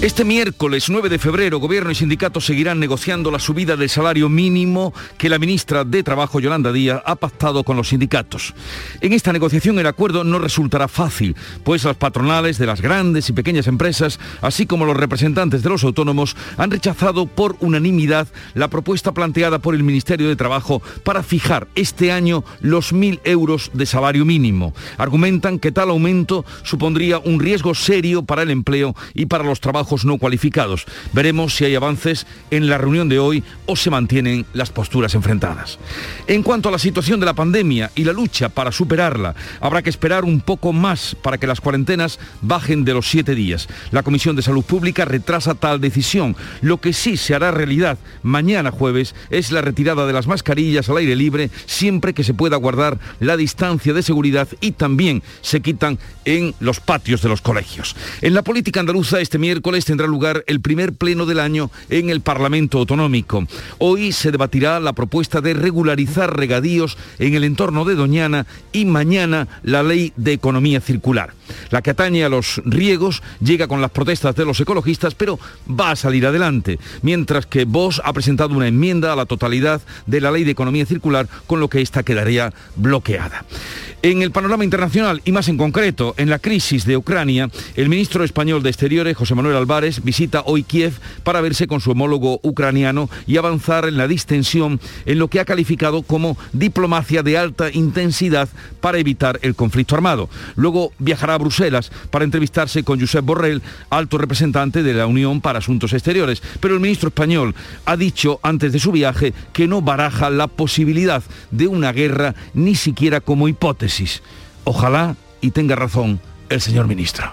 Este miércoles 9 de febrero, Gobierno y sindicatos seguirán negociando la subida del salario mínimo que la ministra de Trabajo, Yolanda Díaz, ha pactado con los sindicatos. En esta negociación el acuerdo no resultará fácil, pues las patronales de las grandes y pequeñas empresas, así como los representantes de los autónomos, han rechazado por unanimidad la propuesta planteada por el Ministerio de Trabajo para fijar este año los mil euros de salario mínimo. Argumentan que tal aumento supondría un riesgo serio para el empleo y para los trabajos no cualificados. Veremos si hay avances en la reunión de hoy o se mantienen las posturas enfrentadas. En cuanto a la situación de la pandemia y la lucha para superarla, habrá que esperar un poco más para que las cuarentenas bajen de los siete días. La Comisión de Salud Pública retrasa tal decisión. Lo que sí se hará realidad mañana jueves es la retirada de las mascarillas al aire libre siempre que se pueda guardar la distancia de seguridad y también se quitan en los patios de los colegios. En la política andaluza este miércoles tendrá lugar el primer pleno del año en el Parlamento Autonómico. Hoy se debatirá la propuesta de regularizar regadíos en el entorno de Doñana y mañana la ley de economía circular. La que atañe a los riegos llega con las protestas de los ecologistas, pero va a salir adelante, mientras que Vox ha presentado una enmienda a la totalidad de la ley de economía circular, con lo que esta quedaría bloqueada. En el panorama internacional y más en concreto en la crisis de Ucrania, el ministro español de Exteriores, José Manuel Álvarez, visita hoy Kiev para verse con su homólogo ucraniano y avanzar en la distensión en lo que ha calificado como diplomacia de alta intensidad para evitar el conflicto armado. Luego viajará a Bruselas para entrevistarse con Josep Borrell, alto representante de la Unión para Asuntos Exteriores. Pero el ministro español ha dicho antes de su viaje que no baraja la posibilidad de una guerra ni siquiera como hipótesis Ojalá y tenga razón el señor ministro.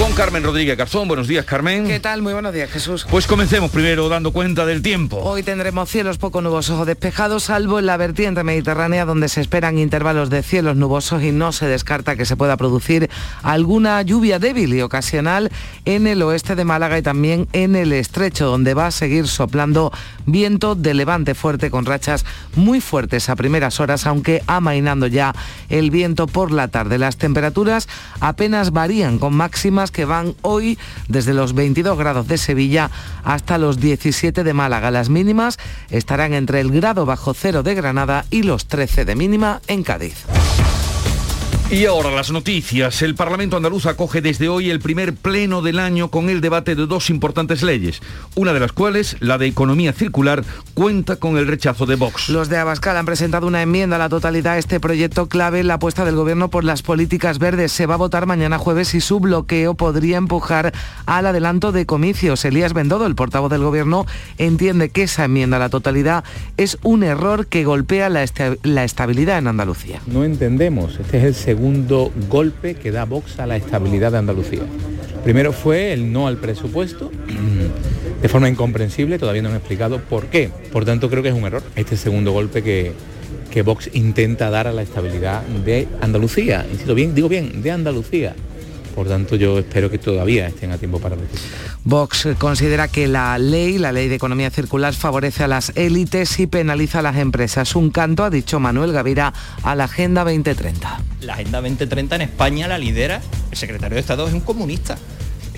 Con Carmen Rodríguez Garzón. Buenos días, Carmen. ¿Qué tal? Muy buenos días, Jesús. Pues comencemos primero dando cuenta del tiempo. Hoy tendremos cielos poco nubosos o despejados, salvo en la vertiente mediterránea, donde se esperan intervalos de cielos nubosos y no se descarta que se pueda producir alguna lluvia débil y ocasional en el oeste de Málaga y también en el estrecho, donde va a seguir soplando viento de levante fuerte con rachas muy fuertes a primeras horas, aunque amainando ya el viento por la tarde. Las temperaturas apenas varían con máximas que van hoy desde los 22 grados de Sevilla hasta los 17 de Málaga. Las mínimas estarán entre el grado bajo cero de Granada y los 13 de mínima en Cádiz. Y ahora las noticias. El Parlamento andaluz acoge desde hoy el primer pleno del año con el debate de dos importantes leyes, una de las cuales, la de economía circular, cuenta con el rechazo de Vox. Los de Abascal han presentado una enmienda a la totalidad a este proyecto clave en la apuesta del gobierno por las políticas verdes. Se va a votar mañana jueves y su bloqueo podría empujar al adelanto de comicios. Elías Bendodo, el portavoz del gobierno, entiende que esa enmienda a la totalidad es un error que golpea la, la estabilidad en Andalucía. No entendemos, este es el segundo segundo golpe que da Vox a la estabilidad de Andalucía. Primero fue el no al presupuesto, de forma incomprensible, todavía no han explicado por qué. Por tanto, creo que es un error este segundo golpe que, que Vox intenta dar a la estabilidad de Andalucía. Insisto bien, digo bien, de Andalucía. Por tanto, yo espero que todavía estén a tiempo para rectificar. Vox considera que la ley, la ley de economía circular, favorece a las élites y penaliza a las empresas. Un canto, ha dicho Manuel Gavira, a la Agenda 2030. La Agenda 2030 en España la lidera el secretario de Estado, es un comunista.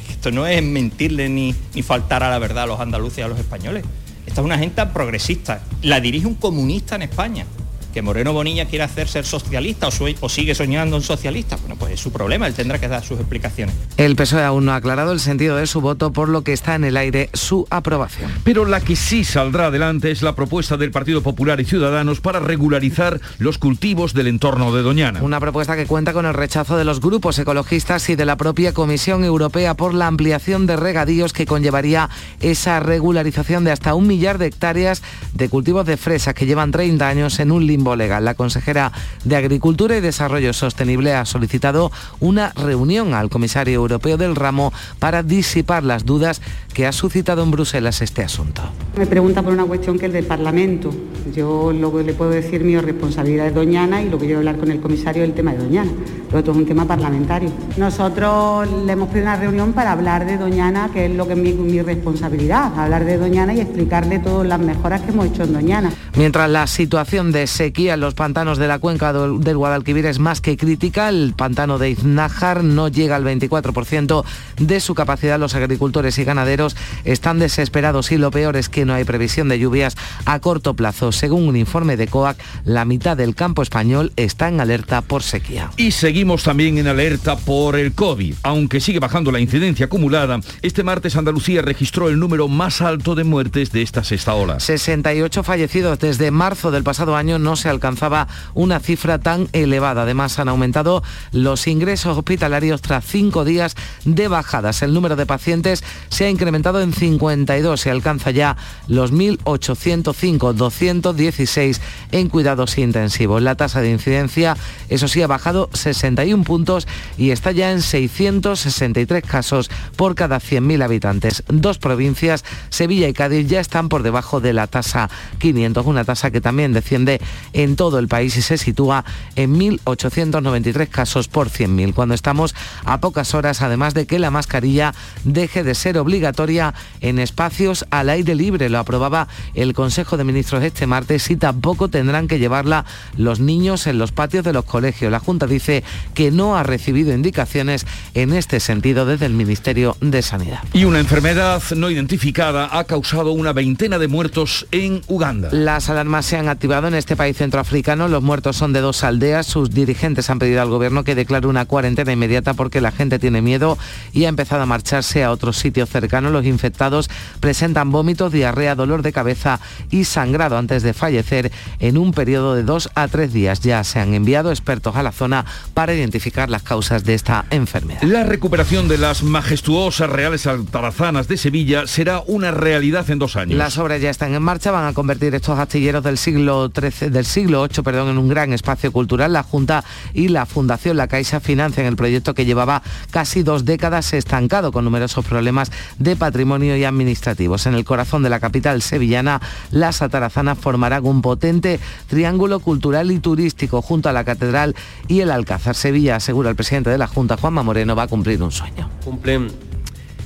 Esto no es mentirle ni, ni faltar a la verdad a los andaluces y a los españoles. Esta es una agenda progresista. La dirige un comunista en España que Moreno Bonilla quiere hacer ser socialista o, sigue soñando en socialista, bueno, pues es su problema, él tendrá que dar sus explicaciones. El PSOE aún no ha aclarado el sentido de su voto, por lo que está en el aire su aprobación. Pero la que sí saldrá adelante es la propuesta del Partido Popular y Ciudadanos para regularizar los cultivos del entorno de Doñana. Una propuesta que cuenta con el rechazo de los grupos ecologistas y de la propia Comisión Europea por la ampliación de regadíos que conllevaría esa regularización de hasta un millar de hectáreas de cultivos de fresas que llevan 30 años en un límite limbo legal. La consejera de Agricultura y Desarrollo Sostenible ha solicitado una reunión al comisario europeo del ramo para disipar las dudas que ha suscitado en Bruselas este asunto. Me pregunta por una cuestión que es del Parlamento. Yo lo que le puedo decir, mi responsabilidad es Doñana y lo que yo voy a hablar con el comisario es el tema de Doñana. Pero esto es un tema parlamentario. Nosotros le hemos pedido una reunión para hablar de Doñana, que es lo que es mi, mi responsabilidad, hablar de Doñana y explicarle todas las mejoras que hemos hecho en Doñana. Mientras la situación de sequía en los pantanos de la cuenca del Guadalquivir es más que crítica, el pantano de Iznájar no llega al 24% de su capacidad. Los agricultores y ganaderos están desesperados y lo peor es que no hay previsión de lluvias a corto plazo. Según un informe de COAC, la mitad del campo español está en alerta por sequía. Y seguimos también en alerta por el COVID. Aunque sigue bajando la incidencia acumulada, este martes Andalucía registró el número más alto de muertes de esta sexta ola. 68 fallecidos desde marzo del pasado año no se alcanzaba una cifra tan elevada. Además, han aumentado los ingresos hospitalarios tras cinco días de bajadas. El número de pacientes se ha incrementado en 52 y alcanza ya los 1.805, 216 en cuidados intensivos. La tasa de incidencia, eso sí, ha bajado 61 puntos y está ya en 663 casos por cada 100.000 habitantes. Dos provincias, Sevilla y Cádiz, ya están por debajo de la tasa 500 una tasa que también desciende en todo el país y se sitúa en 1.893 casos por 100.000, cuando estamos a pocas horas, además de que la mascarilla deje de ser obligatoria en espacios al aire libre. Lo aprobaba el Consejo de Ministros este martes y tampoco tendrán que llevarla los niños en los patios de los colegios. La Junta dice que no ha recibido indicaciones en este sentido desde el Ministerio de Sanidad. Y una enfermedad no identificada ha causado una veintena de muertos en Uganda. Las alarmas se han activado en este país centroafricano. Los muertos son de dos aldeas. Sus dirigentes han pedido al gobierno que declare una cuarentena inmediata porque la gente tiene miedo y ha empezado a marcharse a otros sitios cercanos. Los infectados presentan vómitos, diarrea, dolor de cabeza y sangrado antes de fallecer en un periodo de dos a tres días. Ya se han enviado expertos a la zona para identificar las causas de esta enfermedad. La recuperación de las majestuosas reales altarazanas de Sevilla será una realidad en dos años. Las obras ya están en marcha, van a convertir estos astilleros del siglo XIII, del siglo VIII, perdón, en un gran espacio cultural. La Junta y la Fundación La Caixa financian el proyecto que llevaba casi dos décadas estancado con numerosos problemas de patrimonio y administrativos. En el corazón de la capital sevillana, las atarazanas formarán un potente triángulo cultural y turístico junto a la catedral y el Alcázar. Sevilla, asegura el presidente de la Junta, Juanma Moreno, va a cumplir un sueño. Cumplen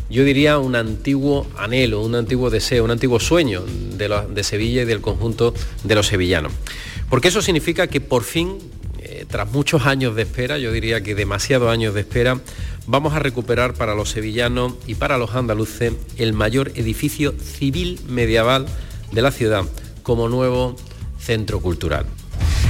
yo diría un antiguo anhelo, un antiguo deseo, un antiguo sueño de, lo, de Sevilla y del conjunto de los sevillanos. Porque eso significa que por fin, eh, tras muchos años de espera, yo diría que demasiados años de espera, vamos a recuperar para los sevillanos y para los andaluces el mayor edificio civil medieval de la ciudad como nuevo centro cultural.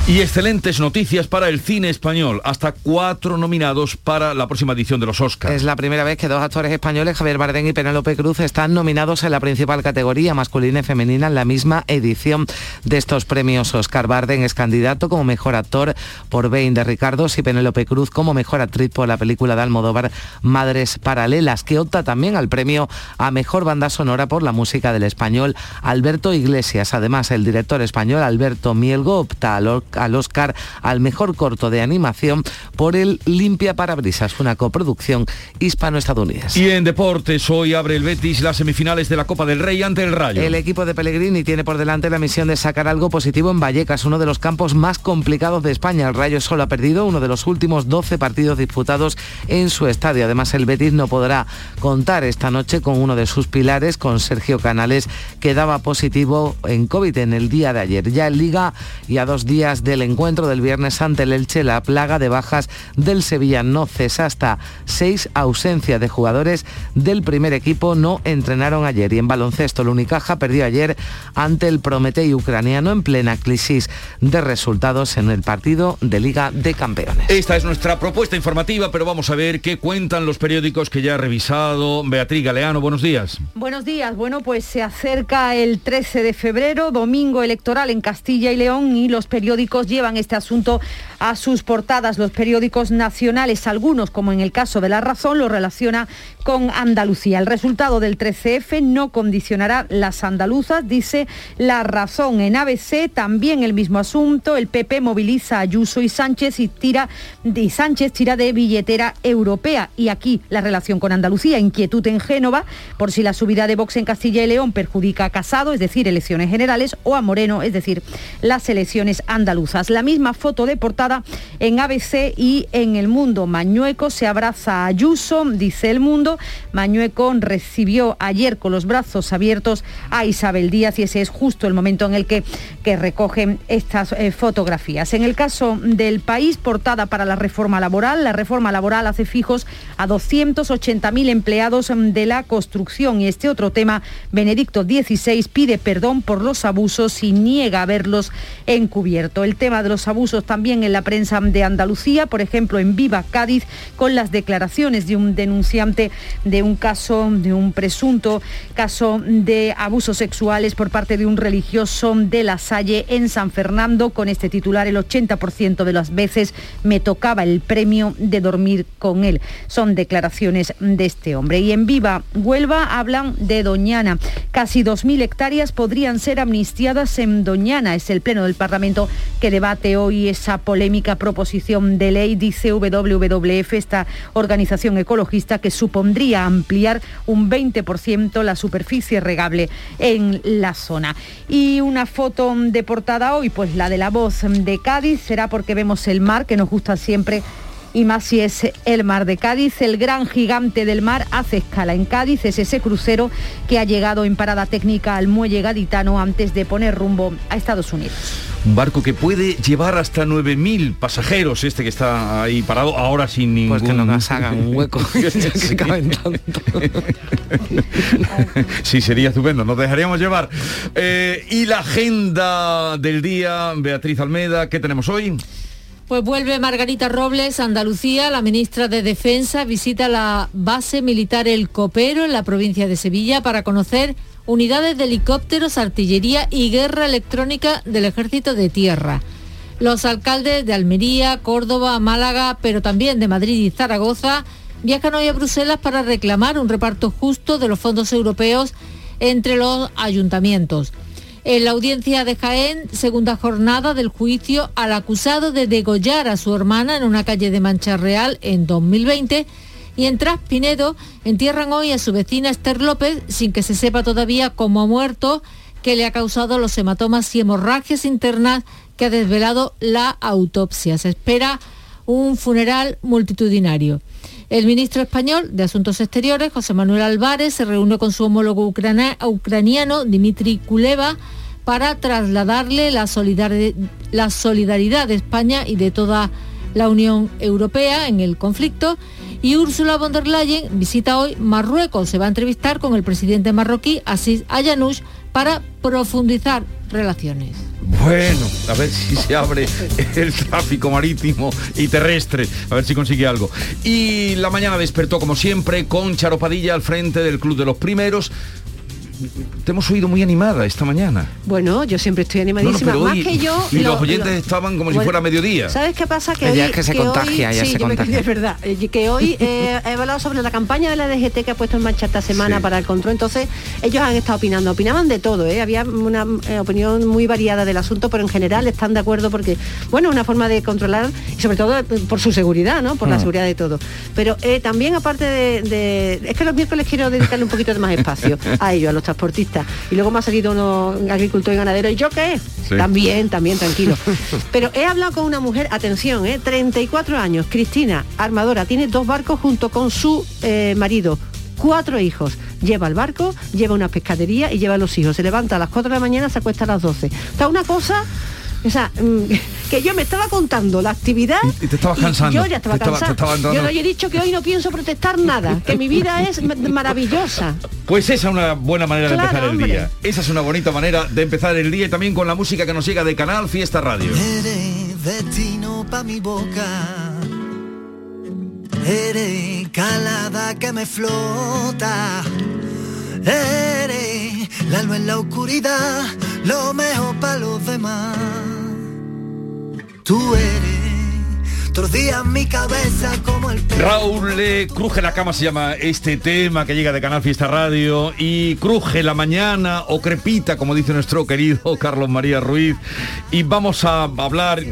Y excelentes noticias para el cine español. Hasta cuatro nominados para la próxima edición de los Oscars. Es la primera vez que dos actores españoles, Javier Bardem y Penélope Cruz, están nominados en la principal categoría masculina y femenina en la misma edición de estos premios Oscar. Bardem es candidato como mejor actor por Bain de Ricardos y Penélope Cruz como mejor actriz por la película de Almodóvar Madres Paralelas, que opta también al premio a mejor banda sonora por la música del español Alberto Iglesias. Además, el director español Alberto Mielgo opta al al Oscar al mejor corto de animación por el Limpia Parabrisas, una coproducción hispano-estadounidense. Y en deportes, hoy abre el Betis las semifinales de la Copa del Rey ante el Rayo. El equipo de Pellegrini tiene por delante la misión de sacar algo positivo en Vallecas, uno de los campos más complicados de España. El Rayo solo ha perdido uno de los últimos 12 partidos disputados en su estadio. Además, el Betis no podrá contar esta noche con uno de sus pilares, con Sergio Canales, que daba positivo en COVID en el día de ayer. Ya en Liga y a dos días del encuentro del viernes ante el Elche, la plaga de bajas del Sevilla no cesa hasta seis ausencias de jugadores del primer equipo no entrenaron ayer. Y en baloncesto, el Unicaja perdió ayer ante el Prometei ucraniano en plena crisis de resultados en el partido de Liga de Campeones. Esta es nuestra propuesta informativa, pero vamos a ver qué cuentan los periódicos que ya ha revisado. Beatriz Galeano, buenos días. Buenos días. Bueno, pues se acerca el 13 de febrero, domingo electoral en Castilla y León y los periódicos llevan este asunto a sus portadas. Los periódicos nacionales, algunos, como en el caso de La Razón, lo relaciona con Andalucía. El resultado del 13F no condicionará las andaluzas, dice La Razón. En ABC también el mismo asunto. El PP moviliza a Ayuso y Sánchez y tira y Sánchez tira de billetera europea. Y aquí la relación con Andalucía, inquietud en Génova por si la subida de Vox en Castilla y León perjudica a Casado, es decir, elecciones generales, o a Moreno, es decir, las elecciones andaluzas. La misma foto de portada en ABC y en El Mundo. Mañueco se abraza a Ayuso, dice El Mundo. Mañueco recibió ayer con los brazos abiertos a Isabel Díaz y ese es justo el momento en el que, recogen estas eh, fotografías. En el caso del país, portada para la reforma laboral, la reforma laboral hace fijos a 280.000 empleados de la construcción y este otro tema, Benedicto XVI pide perdón por los abusos y niega haberlos encubierto. El tema de los abusos también en la prensa de Andalucía, por ejemplo en Viva Cádiz, con las declaraciones de un denunciante de un caso, de un presunto caso de abusos sexuales por parte de un religioso de la Salle en San Fernando, con este titular el 80% de las veces me tocaba el premio de dormir con él. Son declaraciones de este hombre. Y en Viva Huelva hablan de Doñana. Casi 2.000 hectáreas podrían ser amnistiadas en Doñana. Es el Pleno del Parlamento que debate hoy esa polémica proposición de ley, dice WWF, esta organización ecologista, que ampliar un 20% la superficie regable en la zona. Y una foto de portada hoy, pues la de la voz de Cádiz, será porque vemos el mar, que nos gusta siempre y más si es el mar de Cádiz. El gran gigante del mar hace escala en Cádiz, es ese crucero que ha llegado en parada técnica al muelle gaditano antes de poner rumbo a Estados Unidos. Un barco que puede llevar hasta 9.000 pasajeros, este que está ahí parado ahora sin ningún... Pues que no nos hagan un hueco, que caben tanto. sí, sería estupendo, nos dejaríamos llevar. Eh, y la agenda del día, Beatriz Almeda, ¿qué tenemos hoy? Pues vuelve Margarita Robles, Andalucía, la ministra de Defensa, visita la base militar El Copero en la provincia de Sevilla para conocer unidades de helicópteros, artillería y guerra electrónica del Ejército de Tierra. Los alcaldes de Almería, Córdoba, Málaga, pero también de Madrid y Zaragoza viajan hoy a Bruselas para reclamar un reparto justo de los fondos europeos entre los ayuntamientos. En la audiencia de Jaén, segunda jornada del juicio al acusado de degollar a su hermana en una calle de Mancha Real en 2020. Y en Traspinedo entierran hoy a su vecina Esther López sin que se sepa todavía cómo ha muerto, que le ha causado los hematomas y hemorragias internas que ha desvelado la autopsia. Se espera un funeral multitudinario. El ministro español de Asuntos Exteriores, José Manuel Álvarez, se reúne con su homólogo ucraniano, Dimitri Kuleva, para trasladarle la, la solidaridad de España y de toda la Unión Europea en el conflicto. Y Ursula von der Leyen visita hoy Marruecos. Se va a entrevistar con el presidente marroquí, Asís Ayanush, para profundizar relaciones. Bueno, a ver si se abre el tráfico marítimo y terrestre, a ver si consigue algo. Y la mañana despertó como siempre con Charopadilla al frente del Club de los Primeros te hemos oído muy animada esta mañana. Bueno, yo siempre estoy animadísima, más que yo. Y los oyentes estaban como si fuera mediodía. ¿Sabes qué pasa? Que hoy, es que se contagia, ya se contagia. es verdad, eh, que hoy eh, he hablado sobre la campaña de la DGT que ha puesto en marcha esta semana para el control, entonces ellos han estado opinando, opinaban de todo, ¿eh? había una opinión muy variada del asunto, pero en general están de acuerdo porque, bueno, una forma de controlar, y sobre todo por su seguridad, ¿no? Por la mm. seguridad de todo. Pero también aparte de, Es que los miércoles quiero dedicarle un poquito de más espacio a ellos, a los transportistas. Y luego me ha salido uno agricultor y ganadero. ¿Y yo qué? También, también, tranquilo. Pero he hablado con una mujer, atención, ¿eh? 34 años, Cristina, armadora, tiene dos barcos junto con su eh, marido cuatro hijos. Lleva el barco, lleva una pescadería y lleva a los hijos. Se levanta a las 4 de la mañana, se acuesta a las 12. Está una cosa o sea, mm, que yo me estaba contando la actividad y, te estabas cansando. yo ya estaba cansada. yo no he dicho que hoy no pienso protestar nada, que mi vida es maravillosa. Pues esa es una buena manera de empezar el día. Esa es una bonita manera de empezar el día y también con la música que nos llega de Canal Fiesta Radio. Eres destino pa' mi boca. Eres calada que me flota. Eres la luz en la oscuridad, lo mejor para los demás. tú eres. Raúl le cruje la cama se llama este tema que llega de Canal Fiesta Radio y cruje la mañana o crepita como dice nuestro querido Carlos María Ruiz. Y vamos a hablar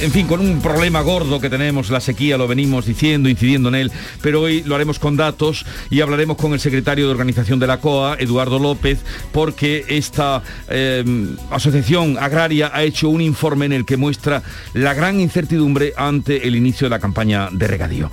en fin, con un problema gordo que tenemos, la sequía, lo venimos diciendo, incidiendo en él, pero hoy lo haremos con datos y hablaremos con el secretario de organización de la COA, Eduardo López, porque esta eh, asociación agraria ha hecho un informe en el que muestra la gran incertidumbre ante el inicio de la campaña de regadío.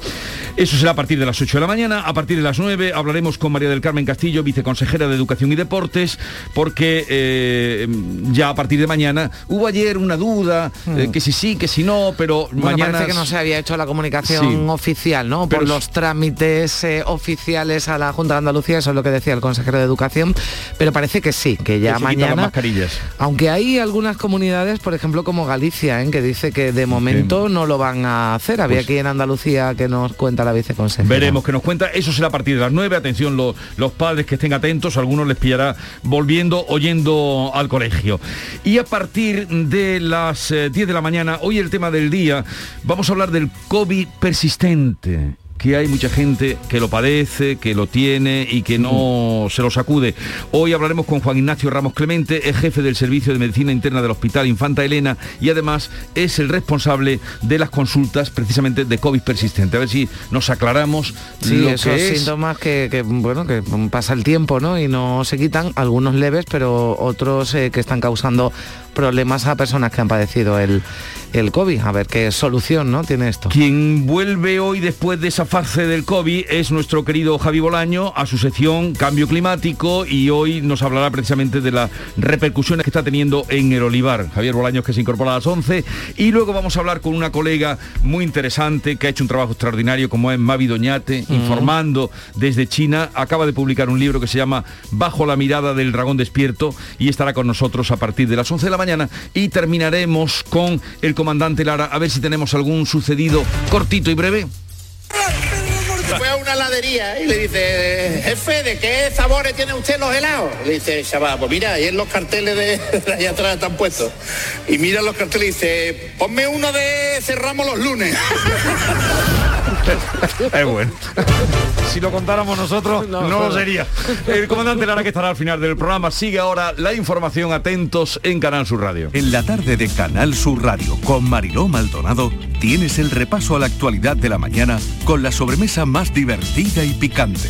Eso será a partir de las 8 de la mañana, a partir de las 9 hablaremos con María del Carmen Castillo, viceconsejera de Educación y Deportes, porque eh, ya a partir de mañana hubo ayer una duda, eh, que si sí, que si no, pero Bueno, mañana... parece que no se había hecho la comunicación Sí. oficial, ¿no? Por Pero los trámites eh, oficiales a la Junta de Andalucía, eso es lo que decía el consejero de Educación, pero parece que sí, que ya Que mañana... mascarillas. Aunque hay algunas comunidades, por ejemplo como Galicia, ¿eh? que dice que de momento no lo van a hacer. Había Pues- aquí en Andalucía que nos cuenta la viceconsejera. Veremos que nos cuenta. Eso será a partir de las 9. Atención, lo- los padres que estén atentos, algunos les pillará volviendo o yendo al colegio. Y a partir de las eh, 10 de la mañana, hoy el tema del día, vamos a hablar del COVID persistente que hay mucha gente que lo padece, que lo tiene y que no se lo sacude. Hoy hablaremos con Juan Ignacio Ramos Clemente, es jefe del Servicio de Medicina Interna del Hospital Infanta Elena y además es el responsable de las consultas precisamente de COVID persistente. A ver si nos aclaramos Sí, lo esos que es. síntomas que, que, bueno, que pasa el tiempo, ¿no? Y no se quitan, algunos leves, pero otros eh, que están causando problemas a personas que han padecido el, el COVID. A ver qué solución, ¿no? Tiene esto. Quien vuelve hoy después de esa fase del COVID es nuestro querido Javi Bolaño a su sección Cambio Climático y hoy nos hablará precisamente de las repercusiones que está teniendo en el olivar. Javier Bolaños que se incorpora a las 11 y luego vamos a hablar con una colega muy interesante que ha hecho un trabajo extraordinario como es Mavi Doñate, informando desde China. Acaba de publicar un libro que se llama Bajo la mirada del dragón despierto y estará con nosotros a partir de las 11 de la mañana y terminaremos con el comandante Lara a ver si tenemos algún sucedido cortito y breve. Fue a una heladería y le dice, jefe, ¿de qué sabores tiene usted los helados? Le dice, chaval, pues mira, ahí en los carteles de, ahí atrás están puestos. Y mira los carteles dice, ponme uno de cerramos los lunes. Es bueno. Si lo contáramos nosotros, no, lo sería. El comandante Lara que estará al final del programa. Sigue ahora la información. Atentos en Canal Sur Radio. En la tarde de Canal Sur Radio con Mariló Maldonado tienes el repaso a la actualidad de la mañana con la sobremesa más divertida y picante,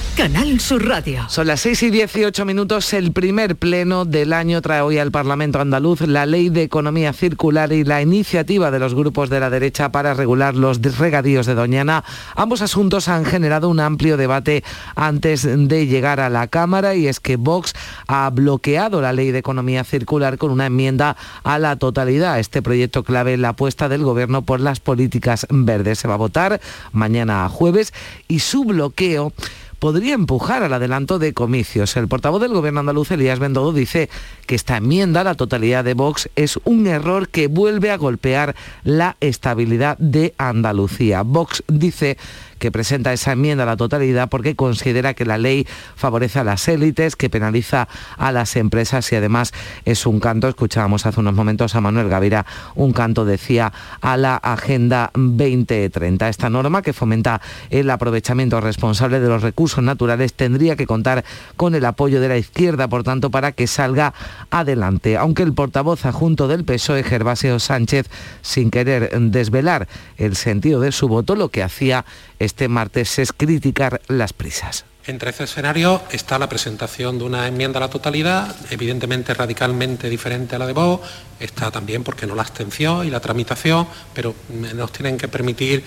Canal Sur Radio. Son las 6 y 18 minutos. El primer pleno del año trae hoy al Parlamento andaluz la ley de economía circular y la iniciativa de los grupos de la derecha para regular los regadíos de Doñana. Ambos asuntos han generado un amplio debate antes de llegar a la Cámara y es que Vox ha bloqueado la ley de economía circular con una enmienda a la totalidad. Este proyecto clave en la apuesta del Gobierno por las políticas verdes. Se va a votar mañana jueves y su bloqueo podría empujar al adelanto de comicios. El portavoz del gobierno andaluz, Elías Bendodo, dice que esta enmienda a la totalidad de Vox es un error que vuelve a golpear la estabilidad de Andalucía. Vox dice que presenta esa enmienda a la totalidad porque considera que la ley favorece a las élites, que penaliza a las empresas y además es un canto, escuchábamos hace unos momentos a Manuel Gavira, un canto decía a la Agenda 2030. Esta norma que fomenta el aprovechamiento responsable de los recursos naturales tendría que contar con el apoyo de la izquierda, por tanto, para que salga adelante. Aunque el portavoz adjunto del PSOE, Gervasio Sánchez, sin querer desvelar el sentido de su voto, lo que hacía este martes es criticar las prisas. Entre ese escenario está la presentación de una enmienda a la totalidad, evidentemente radicalmente diferente a la de Vox, está también, porque no la abstención y la tramitación, pero nos tienen que permitir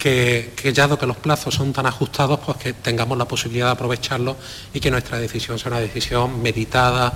que, que, ya que los plazos son tan ajustados, pues que tengamos la posibilidad de aprovecharlos y que nuestra decisión sea una decisión meditada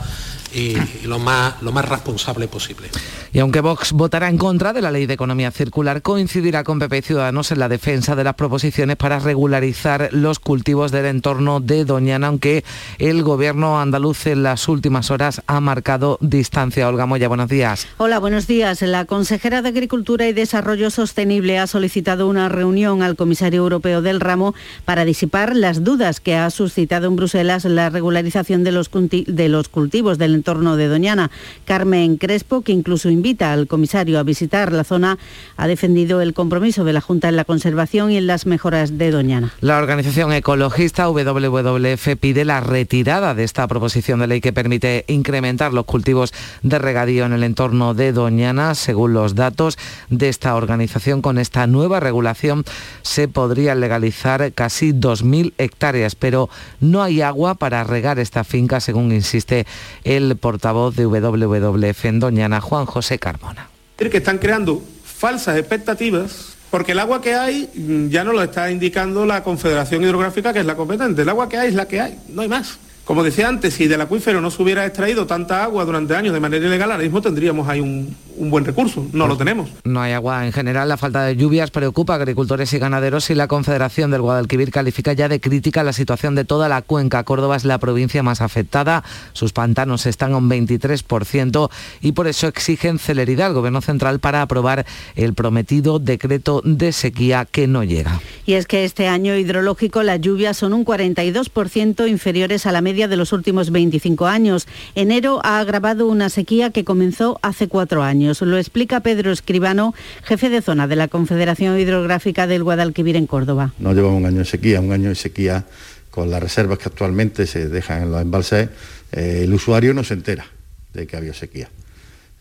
y, lo, más, lo más responsable posible. Y aunque Vox votará en contra de la ley de economía circular, coincidirá con PP y Ciudadanos en la defensa de las proposiciones para regularizar los cultivos del entorno de Doñana, aunque el gobierno andaluz en las últimas horas ha marcado distancia. Olga Moya, buenos días. Hola, buenos días. La consejera de Agricultura y Desarrollo Sostenible ha solicitado una reunión al comisario europeo del ramo para disipar las dudas que ha suscitado en Bruselas la regularización de los, de los cultivos del entorno de Doñana. Carmen Crespo, que incluso invita al comisario a visitar la zona, ha defendido el compromiso de la Junta en la conservación y en las mejoras de Doñana. La organización ecologista WWF pide la retirada de esta proposición de ley que permite incrementar los cultivos de regadío en el entorno de Doñana. Según los datos de esta organización, con esta nueva regulación se podría legalizar casi 2.000 hectáreas, pero no hay agua para regar esta finca, según insiste el portavoz de WWF en Doñana, Juan José Carmona. Que están creando falsas expectativas porque el agua que hay mm, ya nos lo está indicando la Confederación Hidrográfica, que es la competente. El agua que hay es la que hay, no hay más. Como decía antes, si del acuífero no se hubiera extraído tanta agua durante años de manera ilegal, ahora mismo tendríamos ahí un, buen recurso. No lo tenemos. No hay agua en general. La falta de lluvias preocupa a agricultores y ganaderos y la Confederación del Guadalquivir califica ya de crítica la situación de toda la cuenca. Córdoba es la provincia más afectada. Sus pantanos están a un 23% y por eso exigen celeridad al Gobierno Central para aprobar el prometido decreto de sequía que no llega. Y es que este año hidrológico las lluvias son un 42% inferiores a la media de los últimos 25 años. Enero ha agravado una sequía que comenzó hace cuatro años. Lo explica Pedro Escribano, jefe de zona de la Confederación Hidrográfica del Guadalquivir en Córdoba. No llevamos un año de sequía, un año de sequía con las reservas que actualmente se dejan en los embalses, eh, el usuario no se entera de que había sequía.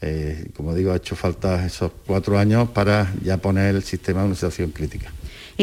Eh, como digo, ha hecho falta esos cuatro años para ya poner el sistema en una situación crítica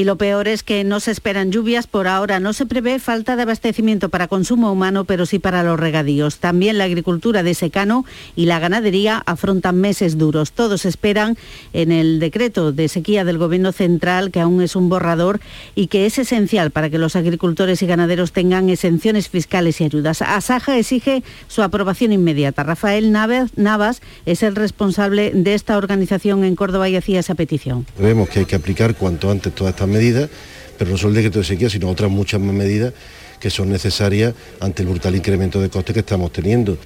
y lo peor es que no se esperan lluvias. Por ahora no se prevé falta de abastecimiento para consumo humano, pero sí para los regadíos. También la agricultura de secano y la ganadería afrontan meses duros. Todos esperan en el decreto de sequía del Gobierno Central, que aún es un borrador y que es esencial para que los agricultores y ganaderos tengan exenciones fiscales y ayudas. Asaja exige su aprobación inmediata. Rafael Navas es el responsable de esta organización en Córdoba y hacía esa petición. Vemos que hay que aplicar cuanto antes todas medidas, pero no solo el decreto de sequía, sino otras muchas más medidas que son necesarias ante el brutal incremento de costes que estamos teniendo.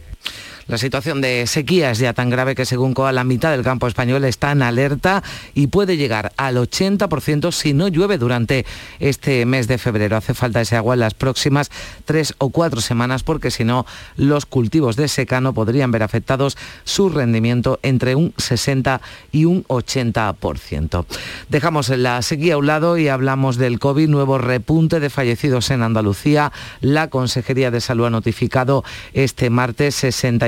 La situación de sequía es ya tan grave que según COA la mitad del campo español está en alerta y puede llegar al 80% si no llueve durante este mes de febrero. Hace falta ese agua en las próximas tres o cuatro semanas porque si no los cultivos de secano podrían ver afectados su rendimiento entre un 60 y un 80%. Dejamos la sequía a un lado y hablamos del COVID, nuevo repunte de fallecidos en Andalucía. La Consejería de Salud ha notificado este martes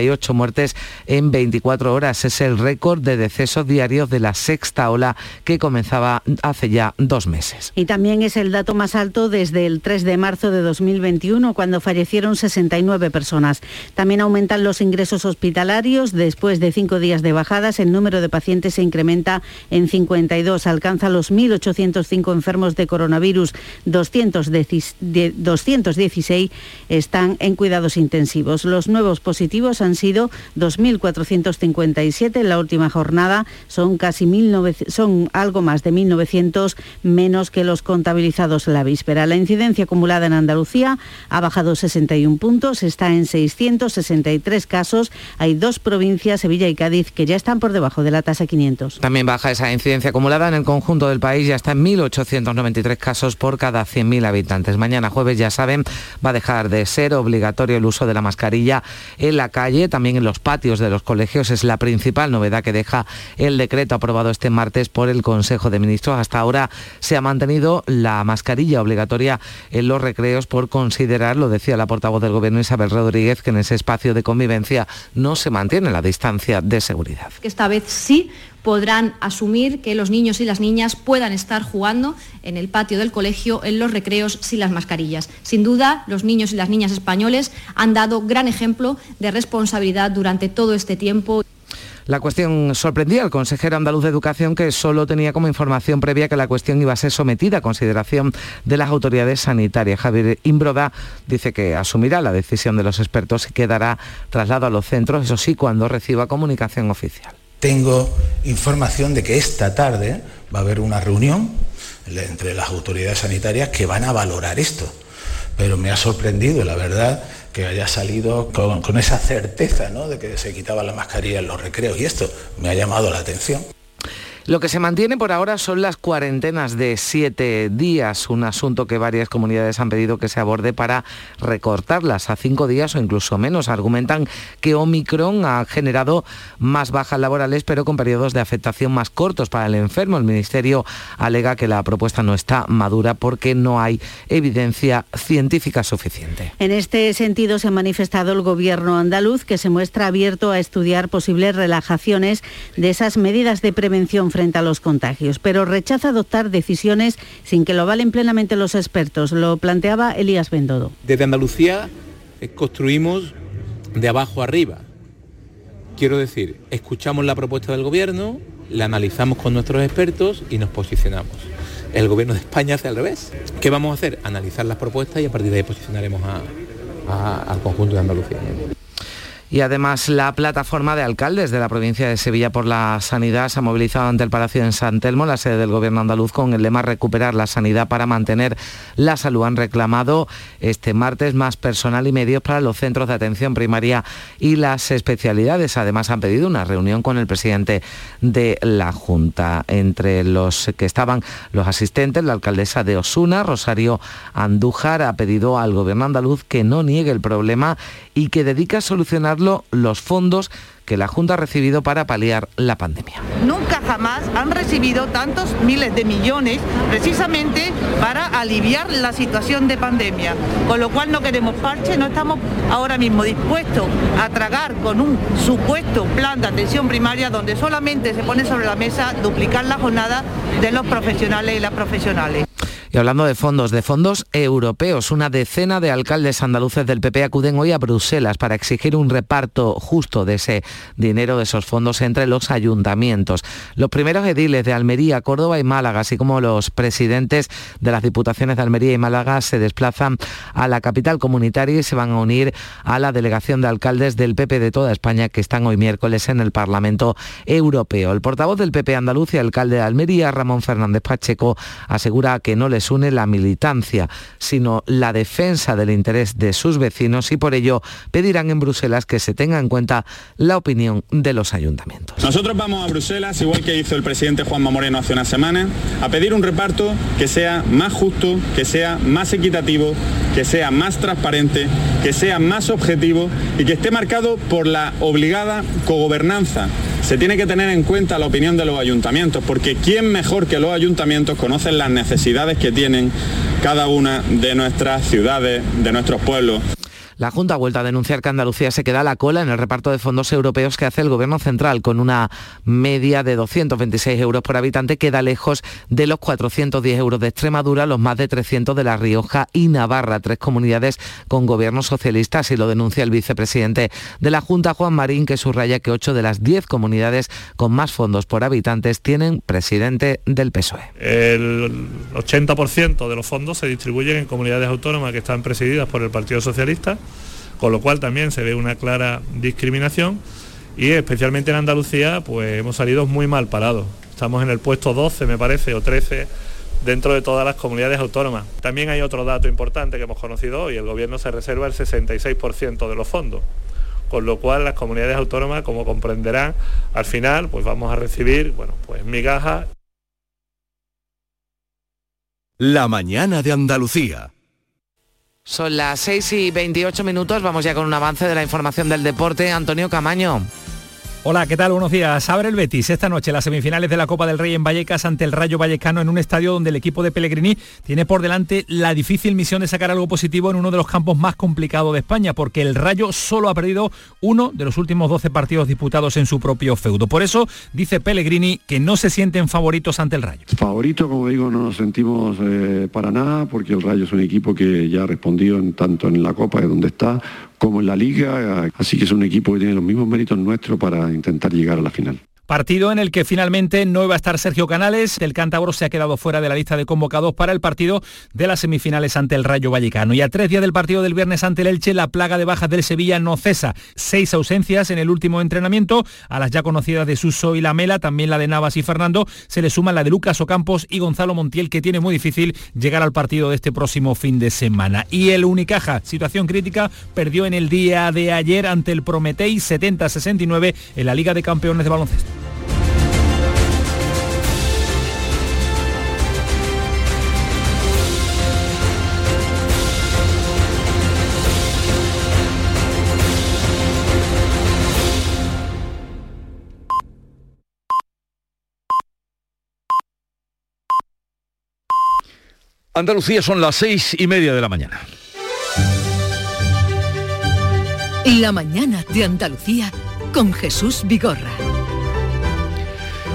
68 muertes en 24 horas. Es el récord de decesos diarios de la sexta ola que comenzaba hace ya dos meses. Y también es el dato más alto desde el 3 de marzo de 2021, cuando fallecieron 69 personas. También aumentan los ingresos hospitalarios. Después de cinco días de bajadas, el número de pacientes se incrementa en 52. Alcanza los 1.805 enfermos de coronavirus. 216 están en cuidados intensivos. Los nuevos positivos han sido 2.457 en la última jornada, son casi son algo más de 1.900 menos que los contabilizados la víspera. La incidencia acumulada en Andalucía ha bajado 61 puntos, está en 663 casos. Hay dos provincias, Sevilla y Cádiz, que ya están por debajo de la tasa 500. También baja esa incidencia acumulada en el conjunto del país, ya está en 1.893 casos por cada 100.000 habitantes. Mañana jueves, ya saben, va a dejar de ser obligatorio el uso de la mascarilla en la calle también en los patios de los colegios. Es la principal novedad que deja el decreto aprobado este martes por el Consejo de Ministros. Hasta ahora se ha mantenido la mascarilla obligatoria en los recreos por considerar, lo decía la portavoz del Gobierno Isabel Rodríguez, que en ese espacio de convivencia no se mantiene la distancia de seguridad. Esta vez sí podrán asumir que los niños y las niñas puedan estar jugando en el patio del colegio, en los recreos, sin las mascarillas. Sin duda, los niños y las niñas españoles han dado gran ejemplo de responsabilidad durante todo este tiempo. La cuestión sorprendía al consejero andaluz de Educación que solo tenía como información previa que la cuestión iba a ser sometida a consideración de las autoridades sanitarias. Javier Imbroda dice que asumirá la decisión de los expertos y quedará traslado a los centros, eso sí, cuando reciba comunicación oficial. Tengo información de que esta tarde va a haber una reunión entre las autoridades sanitarias que van a valorar esto. Pero me ha sorprendido, la verdad, que haya salido con, esa certeza ¿no? de que se quitaba la mascarilla en los recreos y esto me ha llamado la atención. Lo que se mantiene por ahora son las cuarentenas de siete días, un asunto que varias comunidades han pedido que se aborde para recortarlas a cinco días o incluso menos. Argumentan que Omicron ha generado más bajas laborales, pero con periodos de afectación más cortos para el enfermo. El Ministerio alega que la propuesta no está madura porque no hay evidencia científica suficiente. En este sentido, se ha manifestado el Gobierno andaluz, que se muestra abierto a estudiar posibles relajaciones de esas medidas de prevención frente a los contagios, pero rechaza adoptar decisiones sin que lo valen plenamente los expertos. Lo planteaba Elías Bendodo. Desde Andalucía eh, construimos de abajo arriba. Quiero decir, escuchamos la propuesta del gobierno, la analizamos con nuestros expertos y nos posicionamos. El gobierno de España hace al revés. ¿Qué vamos a hacer? Analizar las propuestas y a partir de ahí posicionaremos al conjunto de Andalucía. Y además la plataforma de alcaldes de la provincia de Sevilla por la sanidad se ha movilizado ante el Palacio en San Telmo, la sede del gobierno andaluz, con el lema recuperar la sanidad para mantener la salud. Han reclamado este martes más personal y medios para los centros de atención primaria y las especialidades. Además han pedido una reunión con el presidente de la Junta. Entre los que estaban los asistentes, la alcaldesa de Osuna, Rosario Andújar, ha pedido al gobierno andaluz que no niegue el problema y que dedique a solucionar los fondos que la Junta ha recibido para paliar la pandemia. Nunca jamás han recibido tantos miles de millones precisamente para aliviar la situación de pandemia, con lo cual no queremos parche, no estamos ahora mismo dispuestos a tragar con un supuesto plan de atención primaria donde solamente se pone sobre la mesa duplicar la jornada de los profesionales y las profesionales. Y hablando de fondos, de fondos europeos, una decena de alcaldes andaluces del PP acuden hoy a Bruselas para exigir un reparto justo de ese dinero, de esos fondos entre los ayuntamientos. Los primeros ediles de Almería, Córdoba y Málaga, así como los presidentes de las diputaciones de Almería y Málaga, se desplazan a la capital comunitaria y se van a unir a la delegación de alcaldes del PP de toda España que están hoy miércoles en el Parlamento Europeo. El portavoz del PP andaluz y alcalde de Almería, Ramón Fernández Pacheco, asegura que no le les une la militancia, sino la defensa del interés de sus vecinos y por ello pedirán en Bruselas que se tenga en cuenta la opinión de los ayuntamientos. Nosotros vamos a Bruselas, igual que hizo el presidente Juanma Moreno hace una semana, a pedir un reparto que sea más justo, que sea más equitativo, que sea más transparente, que sea más objetivo y que esté marcado por la obligada cogobernanza se tiene que tener en cuenta la opinión de los ayuntamientos, porque ¿quién mejor que los ayuntamientos conocen las necesidades que tienen cada una de nuestras ciudades, de nuestros pueblos? La Junta ha vuelto a denunciar que Andalucía se queda a la cola en el reparto de fondos europeos que hace el Gobierno central, con una media de 226 euros por habitante, queda lejos de los 410 euros de Extremadura, los más de 300 de La Rioja y Navarra, tres comunidades con gobiernos socialistas, y lo denuncia el vicepresidente de la Junta, Juan Marín, que subraya que 8 de las 10 comunidades con más fondos por habitantes tienen presidente del PSOE. El 80% de los fondos se distribuyen en comunidades autónomas que están presididas por el Partido Socialista con lo cual también se ve una clara discriminación y especialmente en Andalucía pues hemos salido muy mal parados. Estamos en el puesto 12 me parece o 13 dentro de todas las comunidades autónomas. También hay otro dato importante que hemos conocido hoy, el gobierno se reserva el 66% de los fondos, con lo cual las comunidades autónomas, como comprenderán, al final pues vamos a recibir, bueno, pues migajas. La mañana de Andalucía. Son las 6 y 28 minutos, vamos ya con un avance de la información del deporte. Antonio Camaño. Hola, ¿qué tal? Buenos días. Abre el Betis esta noche las semifinales de la Copa del Rey en Vallecas ante el Rayo Vallecano en un estadio donde el equipo de Pellegrini tiene por delante la difícil misión de sacar algo positivo en uno de los campos más complicados de España, porque el Rayo solo ha perdido uno de los últimos 12 partidos disputados en su propio feudo. Por eso dice Pellegrini que no se sienten favoritos ante el Rayo. Favorito, como digo, no nos sentimos eh, para nada, porque el Rayo es un equipo que ya ha respondido en, tanto en la Copa, de donde está, como en la liga, así que es un equipo que tiene los mismos méritos nuestros para intentar llegar a la final. Partido en el que finalmente no iba a estar Sergio Canales. El cántabro se ha quedado fuera de la lista de convocados para el partido de las semifinales ante el Rayo Vallecano. Y a tres días del partido del viernes ante el Elche, la plaga de bajas del Sevilla no cesa. Seis ausencias en el último entrenamiento. A las ya conocidas de Suso y Lamela, también la de Navas y Fernando, se le suma la de Lucas Ocampos y Gonzalo Montiel, que tiene muy difícil llegar al partido de este próximo fin de semana. Y el Unicaja, situación crítica, perdió en el día de ayer ante el Prometei 70-69 en la Liga de Campeones de Baloncesto. Andalucía son las seis y media de la mañana. La mañana de Andalucía con Jesús Vigorra.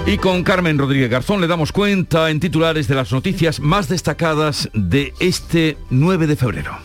Y con Carmen Rodríguez Garzón le damos cuenta en titulares de las noticias más destacadas de este 9 de febrero.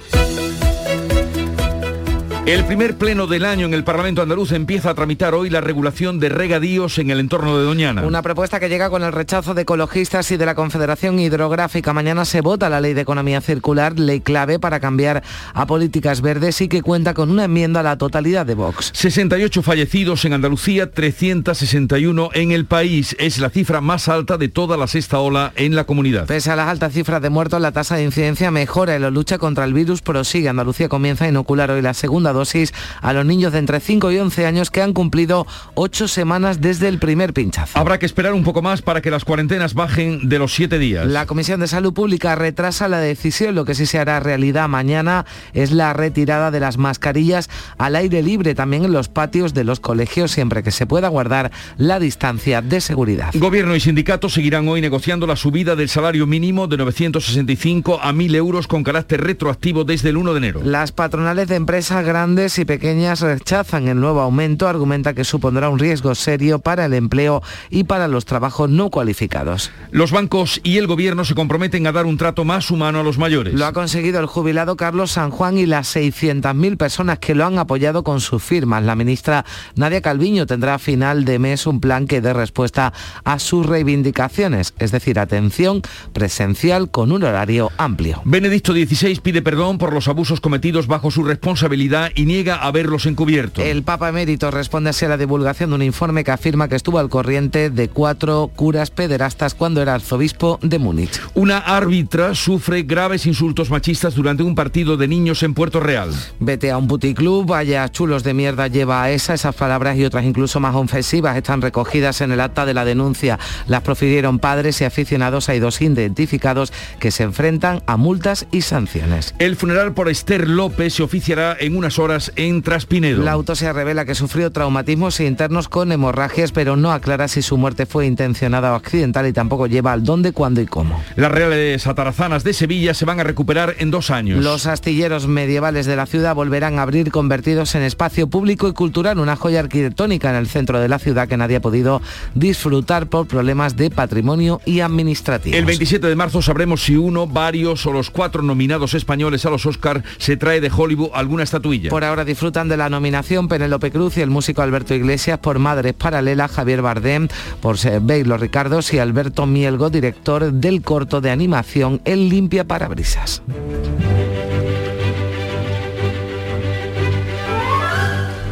El primer pleno del año en el Parlamento andaluz empieza a tramitar hoy la regulación de regadíos en el entorno de Doñana. Una propuesta que llega con el rechazo de ecologistas y de la Confederación Hidrográfica. Mañana se vota la ley de economía circular, ley clave para cambiar a políticas verdes y que cuenta con una enmienda a la totalidad de Vox. 68 fallecidos en Andalucía, 361 en el país. Es la cifra más alta de toda la sexta ola en la comunidad. Pese a las altas cifras de muertos, la tasa de incidencia mejora y la lucha contra el virus prosigue. Andalucía comienza a inocular hoy la segunda dosis a los niños de entre 5 y 11 años que han cumplido 8 semanas desde el primer pinchazo. Habrá que esperar un poco más para que las cuarentenas bajen de los 7 días. La Comisión de Salud Pública retrasa la decisión. Lo que sí se hará realidad mañana es la retirada de las mascarillas al aire libre, también en los patios de los colegios, siempre que se pueda guardar la distancia de seguridad. Gobierno y sindicatos seguirán hoy negociando la subida del salario mínimo de 965 a 1.000 euros con carácter retroactivo desde el 1 de enero. Las patronales de empresas grandes y pequeñas rechazan el nuevo aumento, argumenta que supondrá un riesgo serio para el empleo y para los trabajos no cualificados. Los bancos y el gobierno se comprometen a dar un trato más humano a los mayores. Lo ha conseguido el jubilado Carlos San Juan y las 600.000 personas que lo han apoyado con sus firmas. La ministra Nadia Calviño tendrá a final de mes un plan que dé respuesta a sus reivindicaciones, es decir, atención presencial con un horario amplio. Benedicto XVI pide perdón por los abusos cometidos bajo su responsabilidad y niega haberlos encubierto. El Papa Emérito responde así a la divulgación de un informe que afirma que estuvo al corriente de cuatro curas pederastas cuando era arzobispo de Múnich. Una árbitra sufre graves insultos machistas durante un partido de niños en Puerto Real. Vete a un puticlub, vaya chulos de mierda lleva a esa, esas palabras y otras incluso más ofensivas están recogidas en el acta de la denuncia. Las profirieron padres y aficionados, hay dos identificados que se enfrentan a multas y sanciones. El funeral por Esther López se oficiará en unas horas en Traspinedo. La autopsia revela que sufrió traumatismos internos con hemorragias, pero no aclara si su muerte fue intencionada o accidental y tampoco lleva al dónde, cuándo y cómo. Las reales atarazanas de Sevilla se van a recuperar en dos años. Los astilleros medievales de la ciudad volverán a abrir convertidos en espacio público y cultural, una joya arquitectónica en el centro de la ciudad que nadie ha podido disfrutar por problemas de patrimonio y administrativo. El 27 de marzo sabremos si uno, varios o los cuatro nominados españoles a los Oscar se trae de Hollywood alguna estatuilla. Por ahora disfrutan de la nominación Penélope Cruz y el músico Alberto Iglesias por Madres Paralelas, Javier Bardem por Bailo Ricardos y Alberto Mielgo, director del corto de animación El Limpia Parabrisas.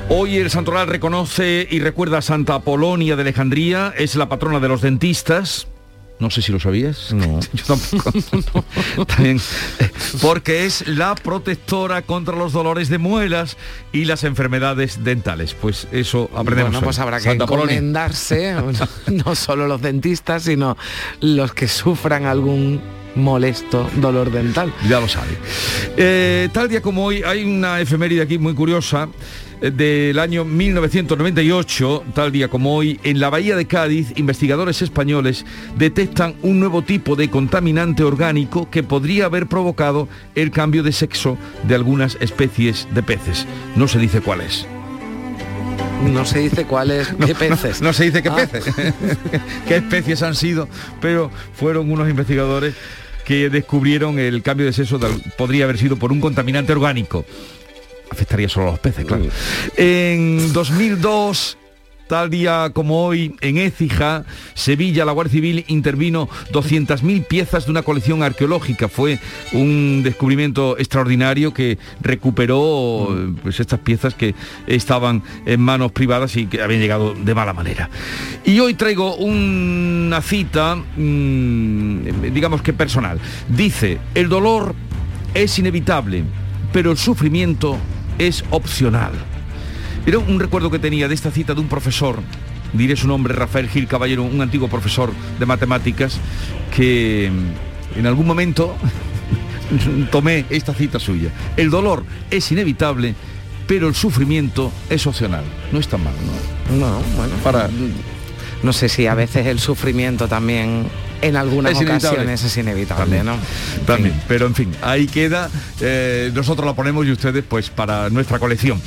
Hoy el Santoral reconoce y recuerda a Santa Apolonia de Alejandría, es la patrona de los dentistas. No sé si lo sabías. No. Yo tampoco. También, eh, porque es la protectora contra los dolores de muelas y las enfermedades dentales. Pues eso aprendemos. Bueno, pues habrá que Santa encomendarse, no solo los dentistas, sino los que sufran algún molesto dolor dental. Ya lo sabe. Eh, tal día como hoy hay una efeméride aquí muy curiosa del año 1998, tal día como hoy, en la bahía de Cádiz, investigadores españoles detectan un nuevo tipo de contaminante orgánico que podría haber provocado el cambio de sexo de algunas especies de peces. No se dice cuál es. No se dice cuáles, qué peces. No, se dice qué Ah. peces, qué especies han sido, pero fueron unos investigadores que descubrieron el cambio de sexo, de podría haber sido por un contaminante orgánico. Afectaría solo a los peces, claro. En 2002 Tal día como hoy, en Écija, Sevilla, la Guardia Civil intervino 200.000 piezas de una colección arqueológica. Fue un descubrimiento extraordinario que recuperó pues, estas piezas que estaban en manos privadas y que habían llegado de mala manera. Y hoy traigo una cita, mm, digamos que personal. Dice, el dolor es inevitable, pero el sufrimiento es opcional. Era un recuerdo que tenía de esta cita de un profesor, diré su nombre, Rafael Gil Caballero, un antiguo profesor de matemáticas, que en algún momento tomé esta cita suya. El dolor es inevitable, pero el sufrimiento es opcional. No está mal, ¿no? No, bueno. Para... No sé si a veces el sufrimiento también en algunas Es ocasiones es inevitable, También, ¿no? También, pero en fin, ahí queda. eh, nosotros la ponemos y ustedes pues para nuestra colección.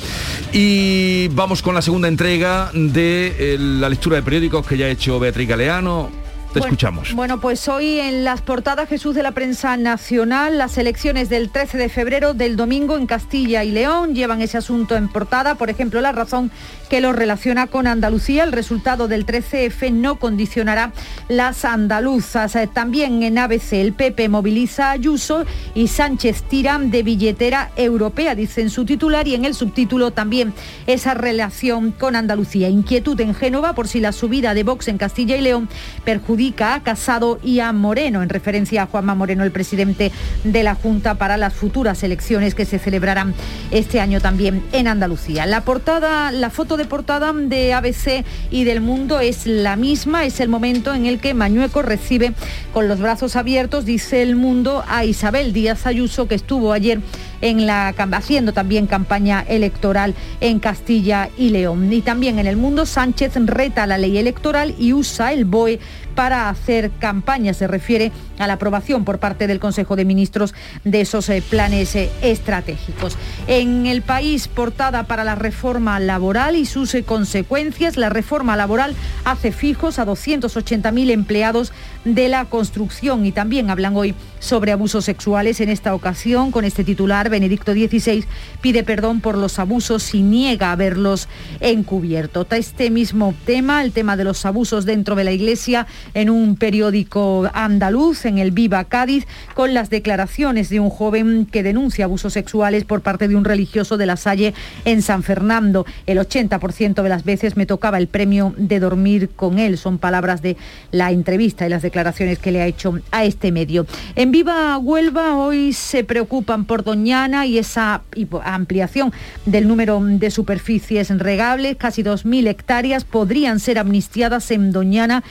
Y vamos con la segunda entrega de eh, la lectura de periódicos que ya ha hecho Beatriz Galeano. Te Bueno, escuchamos. Bueno, pues hoy en las portadas Jesús de la prensa nacional, las elecciones del 13 de febrero del domingo en Castilla y León llevan ese asunto en portada. Por ejemplo, la razón que lo relaciona con Andalucía. El resultado del 13F no condicionará las andaluzas. Eh, También en ABC el PP moviliza a Ayuso y Sánchez tiran de billetera europea, dice en su titular y en el subtítulo también esa relación con Andalucía. Inquietud en Génova por si la subida de Vox en Castilla y León perjudica a Casado y a Moreno, en referencia a Juanma Moreno, el presidente de la Junta para las futuras elecciones que se celebrarán este año también en Andalucía. La portada, la foto de portada de ABC y del Mundo es la misma, es el momento en el que Mañueco recibe con los brazos abiertos, dice el Mundo, a Isabel Díaz Ayuso, que estuvo ayer en la haciendo también campaña electoral en Castilla y León. Y también en el mundo Sánchez reta la ley electoral y usa el BOE para hacer campaña. Se refiere a la aprobación por parte del Consejo de Ministros de esos eh, planes eh, estratégicos. En el país, portada para la reforma laboral y sus eh, consecuencias. La reforma laboral hace fijos a 280.000 empleados de la construcción y también hablan hoy sobre abusos sexuales. En esta ocasión, con este titular, Benedicto XVI pide perdón por los abusos y niega haberlos encubierto. Este mismo tema, el tema de los abusos dentro de la Iglesia, en un periódico andaluz, en el Viva Cádiz, con las declaraciones de un joven que denuncia abusos sexuales por parte de un religioso de la Salle en San Fernando. El 80% de las veces me tocaba el premio de dormir con él. Son palabras de la entrevista y las declaraciones que le ha hecho a este medio. En Viva Huelva hoy se preocupan por Doñana y esa ampliación del número de superficies regables. Casi 2.000 hectáreas podrían ser amnistiadas en Doñana.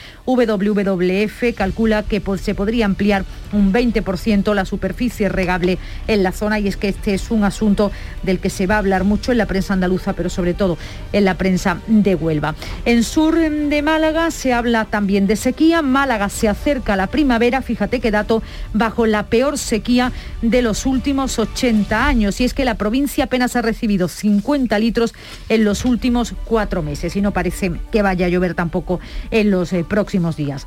WWF calcula que se podría ampliar un 20% la superficie regable en la zona y es que este es un asunto del que se va a hablar mucho en la prensa andaluza, pero sobre todo en la prensa de Huelva. En sur de Málaga se habla también de sequía. Málaga se acerca a la primavera, fíjate qué dato, bajo la peor sequía de los últimos 80 años. Y es que la provincia apenas ha recibido 50 litros en los últimos cuatro meses y no parece que vaya a llover tampoco en los eh, próximos días días.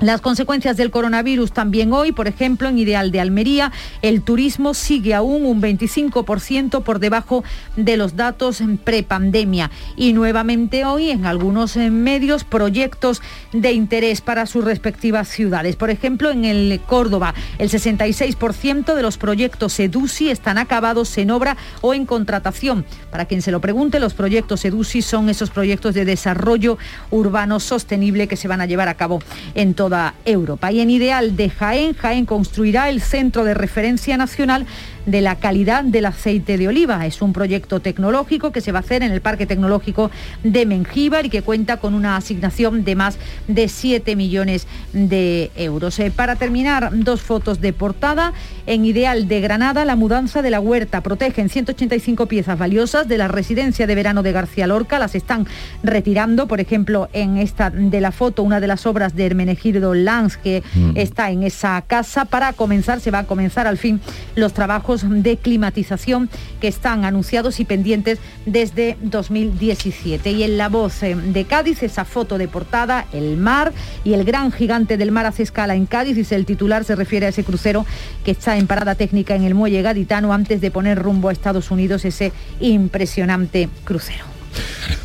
Las consecuencias del coronavirus también hoy, por ejemplo, en Ideal de Almería, el turismo sigue aún un 25% por debajo de los datos en prepandemia. Y nuevamente hoy en algunos eh, medios proyectos de interés para sus respectivas ciudades. Por ejemplo, en el Córdoba, el 66% de los proyectos EDUSI están acabados en obra o en contratación. Para quien se lo pregunte, los proyectos EDUSI son esos proyectos de desarrollo urbano sostenible que se van a llevar a cabo en toda Europa. Y en Ideal de Jaén, Jaén construirá el Centro de Referencia Nacional de la calidad del aceite de oliva. Es un proyecto tecnológico que se va a hacer en el Parque Tecnológico de Mengíbar y que cuenta con una asignación de más de 7 millones de euros. Eh, para terminar, dos fotos de portada. En Ideal de Granada, la mudanza de la huerta. Protegen 185 piezas valiosas de la residencia de verano de García Lorca. Las están retirando. Por ejemplo, en esta de la foto, una de las obras de Hermenegildo Lanz que está en esa casa. Para comenzar, se va a comenzar al fin los trabajos de climatización que están anunciados y pendientes desde 2017. Y en la voz eh, de Cádiz, esa foto de portada, el mar y el gran gigante del mar hace escala en Cádiz, dice el titular, se refiere a ese crucero que está en parada técnica en el muelle gaditano antes de poner rumbo a Estados Unidos ese impresionante crucero.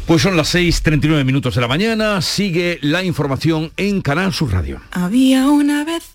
Pues son las 6.39 minutos de la mañana, sigue la información en Canal Sur Radio. Había una vez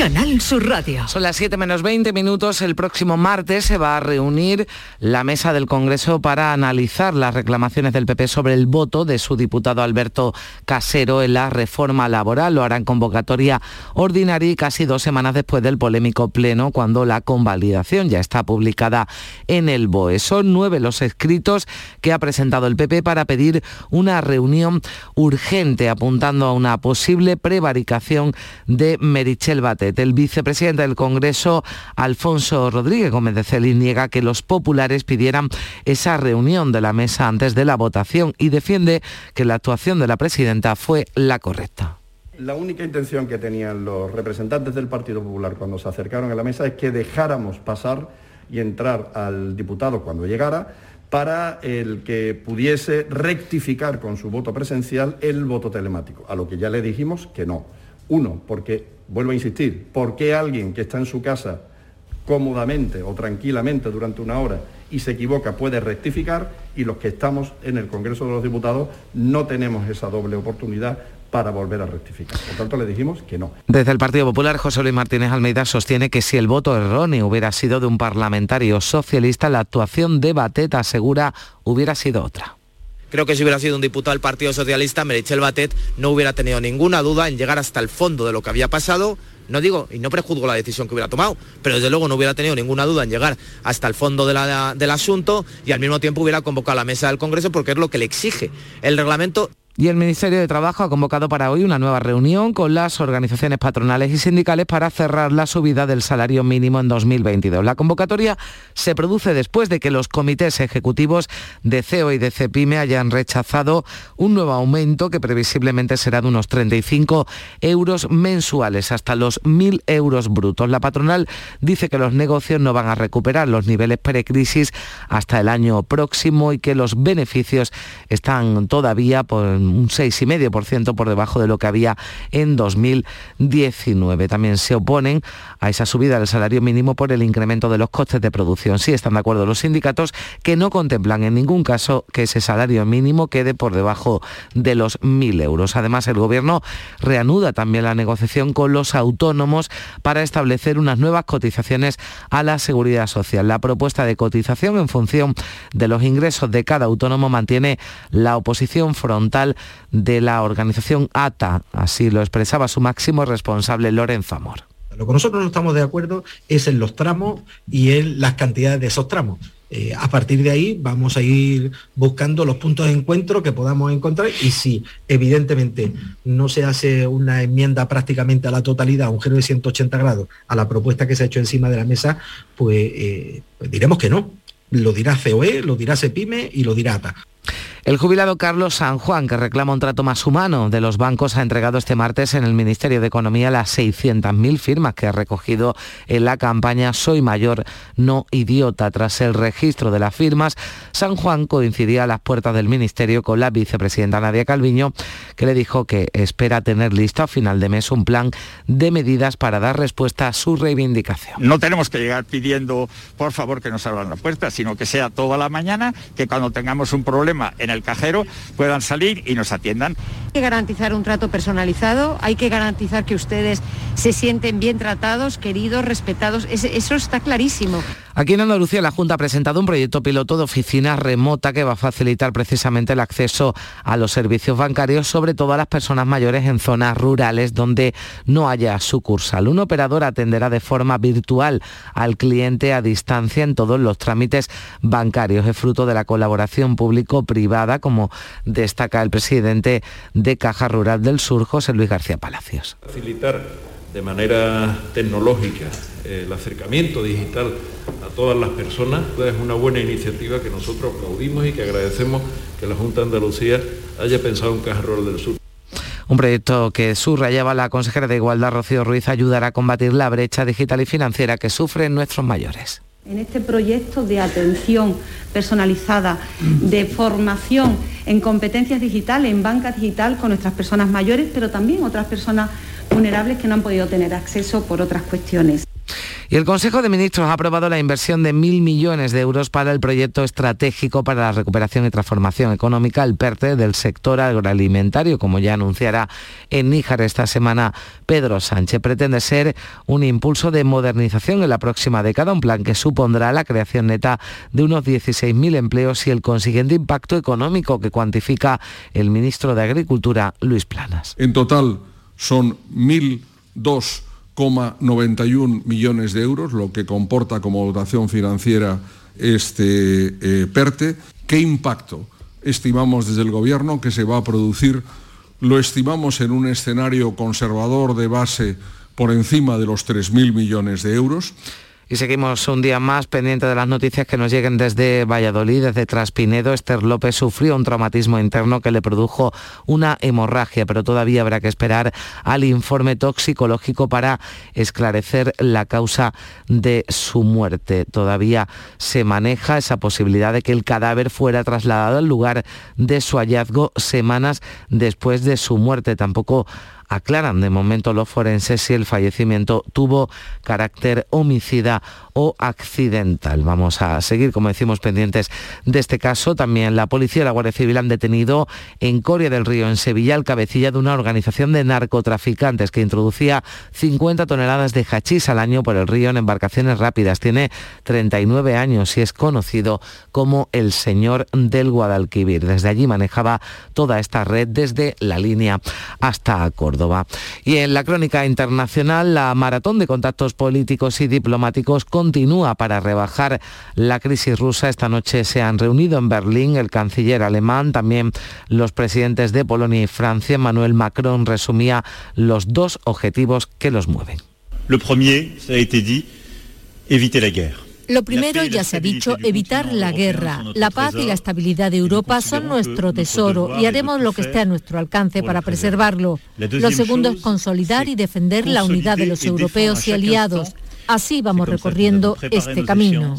Canal Sur Radio. Son las 7 menos 20 minutos. El próximo martes se va a reunir la mesa del Congreso para analizar las reclamaciones del PP sobre el voto de su diputado Alberto Casero en la reforma laboral. Lo harán convocatoria ordinaria y casi dos semanas después del polémico pleno cuando la convalidación ya está publicada en el BOE. Son nueve los escritos que ha presentado el PP para pedir una reunión urgente apuntando a una posible prevaricación de Merichel Batet. El vicepresidente del Congreso, Alfonso Rodríguez Gómez de Celín, niega que los populares pidieran esa reunión de la mesa antes de la votación y defiende que la actuación de la presidenta fue la correcta. La única intención que tenían los representantes del Partido Popular cuando se acercaron a la mesa es que dejáramos pasar y entrar al diputado cuando llegara para el que pudiese rectificar con su voto presencial el voto telemático, a lo que ya le dijimos que no. Uno, porque vuelvo a insistir, ¿por qué alguien que está en su casa cómodamente o tranquilamente durante una hora y se equivoca puede rectificar y los que estamos en el Congreso de los Diputados no tenemos esa doble oportunidad para volver a rectificar. Por tanto, le dijimos que no. Desde el Partido Popular, José Luis Martínez Almeida sostiene que si el voto erróneo hubiera sido de un parlamentario socialista, la actuación de Batet asegura hubiera sido otra. Creo que si hubiera sido un diputado del Partido Socialista, Merichel Batet no hubiera tenido ninguna duda en llegar hasta el fondo de lo que había pasado. No digo, y no prejuzgo la decisión que hubiera tomado, pero desde luego no hubiera tenido ninguna duda en llegar hasta el fondo del asunto y al mismo tiempo hubiera convocado a la mesa del Congreso porque es lo que le exige el reglamento Y el Ministerio de Trabajo ha convocado para hoy una nueva reunión con las organizaciones patronales y sindicales para cerrar la subida del salario mínimo en 2022. La convocatoria se produce después de que los comités ejecutivos de CEO y de CEPIME hayan rechazado un nuevo aumento que previsiblemente será de unos 35 euros mensuales, hasta los 1.000 euros brutos. La patronal dice que los negocios no van a recuperar los niveles precrisis hasta el año próximo y que los beneficios están todavía por un 6,5% por debajo de lo que había en 2019. También se oponen a esa subida del salario mínimo por el incremento de los costes de producción. Sí están de acuerdo los sindicatos que no contemplan en ningún caso que ese salario mínimo quede por debajo de los 1.000 euros. Además, el Gobierno reanuda también la negociación con los autónomos para establecer unas nuevas cotizaciones a la seguridad social. La propuesta de cotización en función de los ingresos de cada autónomo mantiene la oposición frontal de la organización ATA. Así lo expresaba su máximo responsable, Lorenzo Amor. Lo que nosotros no estamos de acuerdo es en los tramos y en las cantidades de esos tramos. Eh, a partir de ahí vamos a ir buscando los puntos de encuentro que podamos encontrar y si evidentemente no se hace una enmienda prácticamente a la totalidad, un giro de 180 grados a la propuesta que se ha hecho encima de la mesa, pues, eh, pues diremos que no. Lo dirá COE, lo dirá CEPIME y lo dirá ATA. El jubilado Carlos San Juan, que reclama un trato más humano de los bancos, ha entregado este martes en el Ministerio de Economía las 600.000 firmas que ha recogido en la campaña Soy mayor, no idiota. Tras el registro de las firmas, San Juan coincidía a las puertas del Ministerio con la vicepresidenta Nadia Calviño, que le dijo que espera tener listo a final de mes un plan de medidas para dar respuesta a su reivindicación. No tenemos que llegar pidiendo, por favor, que nos abran la puerta, sino que sea toda la mañana, que cuando tengamos un problema en el cajero puedan salir y nos atiendan. Hay que garantizar un trato personalizado, hay que garantizar que ustedes se sienten bien tratados, queridos, respetados. Eso está clarísimo. Aquí en Andalucía la Junta ha presentado un proyecto piloto de oficina remota que va a facilitar precisamente el acceso a los servicios bancarios, sobre todo a las personas mayores en zonas rurales donde no haya sucursal. Un operador atenderá de forma virtual al cliente a distancia en todos los trámites bancarios. Es fruto de la colaboración público-privada, como destaca el presidente de Caja Rural del Sur, José Luis García Palacios. De manera tecnológica el acercamiento digital a todas las personas es una buena iniciativa que nosotros aplaudimos y que agradecemos que la Junta de Andalucía haya pensado en Caja Rural del Sur. Un proyecto que subrayaba la consejera de Igualdad, Rocío Ruiz, ayudará a combatir la brecha digital y financiera que sufren nuestros mayores. En este proyecto de atención personalizada, de formación en competencias digitales, en banca digital con nuestras personas mayores, pero también otras personas vulnerables que no han podido tener acceso por otras cuestiones. Y el Consejo de Ministros ha aprobado la inversión de mil millones de euros para el proyecto estratégico para la recuperación y transformación económica, el PERTE, del sector agroalimentario, como ya anunciará en Níjar esta semana Pedro Sánchez. Pretende ser un impulso de modernización en la próxima década, un plan que supondrá la creación neta de unos 16.000 empleos y el consiguiente impacto económico que cuantifica el ministro de Agricultura, Luis Planas. En total son 1.002 91 millones de euros, lo que comporta como dotación financiera este eh, PERTE. ¿Qué impacto estimamos desde el Gobierno que se va a producir? Lo estimamos en un escenario conservador de base por encima de los 3.000 millones de euros. Y seguimos un día más pendiente de las noticias que nos lleguen desde Valladolid, desde Traspinedo. Esther López sufrió un traumatismo interno que le produjo una hemorragia, pero todavía habrá que esperar al informe toxicológico para esclarecer la causa de su muerte. Todavía se maneja esa posibilidad de que el cadáver fuera trasladado al lugar de su hallazgo semanas después de su muerte. Tampoco aclaran de momento los forenses si el fallecimiento tuvo carácter homicida o accidental. Vamos a seguir, como decimos, pendientes de este caso. También la policía y la Guardia Civil han detenido en Coria del Río, en Sevilla, el cabecilla de una organización de narcotraficantes que introducía 50 toneladas de hachís al año por el río en embarcaciones rápidas. Tiene 39 años y es conocido como el señor del Guadalquivir. Desde allí manejaba toda esta red desde la línea hasta Córdoba. Y en la crónica internacional, la maratón de contactos políticos y diplomáticos con continúa para rebajar la crisis rusa. Esta noche se han reunido en Berlín el canciller alemán, también los presidentes de Polonia y Francia. Emmanuel Macron resumía los dos objetivos que los mueven. Lo premier, ça a été dit, éviter la guerre. Lo primero, ya se ha dicho, evitar la guerra. La paz y la estabilidad de Europa son nuestro tesoro y haremos lo que esté a nuestro alcance para preservarlo. Lo segundo es consolidar y defender la unidad de los europeos y aliados. Así vamos recorriendo este camino.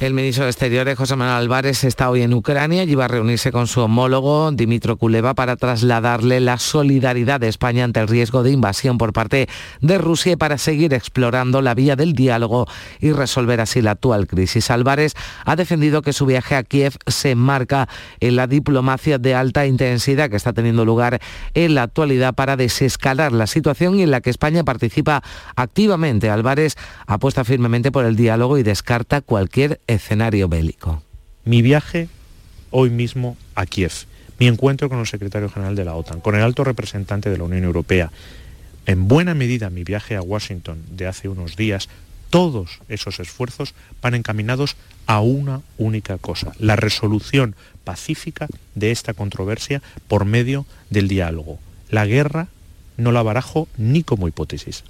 El ministro de Exteriores, José Manuel Álvarez, está hoy en Ucrania y va a reunirse con su homólogo, Dimitro Kuleva, para trasladarle la solidaridad de España ante el riesgo de invasión por parte de Rusia y para seguir explorando la vía del diálogo y resolver así la actual crisis. Álvarez ha defendido que su viaje a Kiev se enmarca en la diplomacia de alta intensidad que está teniendo lugar en la actualidad para desescalar la situación y en la que España participa activamente. Álvarez apuesta firmemente por el diálogo y descarta cualquier escenario bélico. Mi viaje hoy mismo a Kiev, mi encuentro con el secretario general de la OTAN, con el alto representante de la Unión Europea, en buena medida mi viaje a Washington de hace unos días, todos esos esfuerzos van encaminados a una única cosa, la resolución pacífica de esta controversia por medio del diálogo. La guerra no la barajo ni como hipótesis.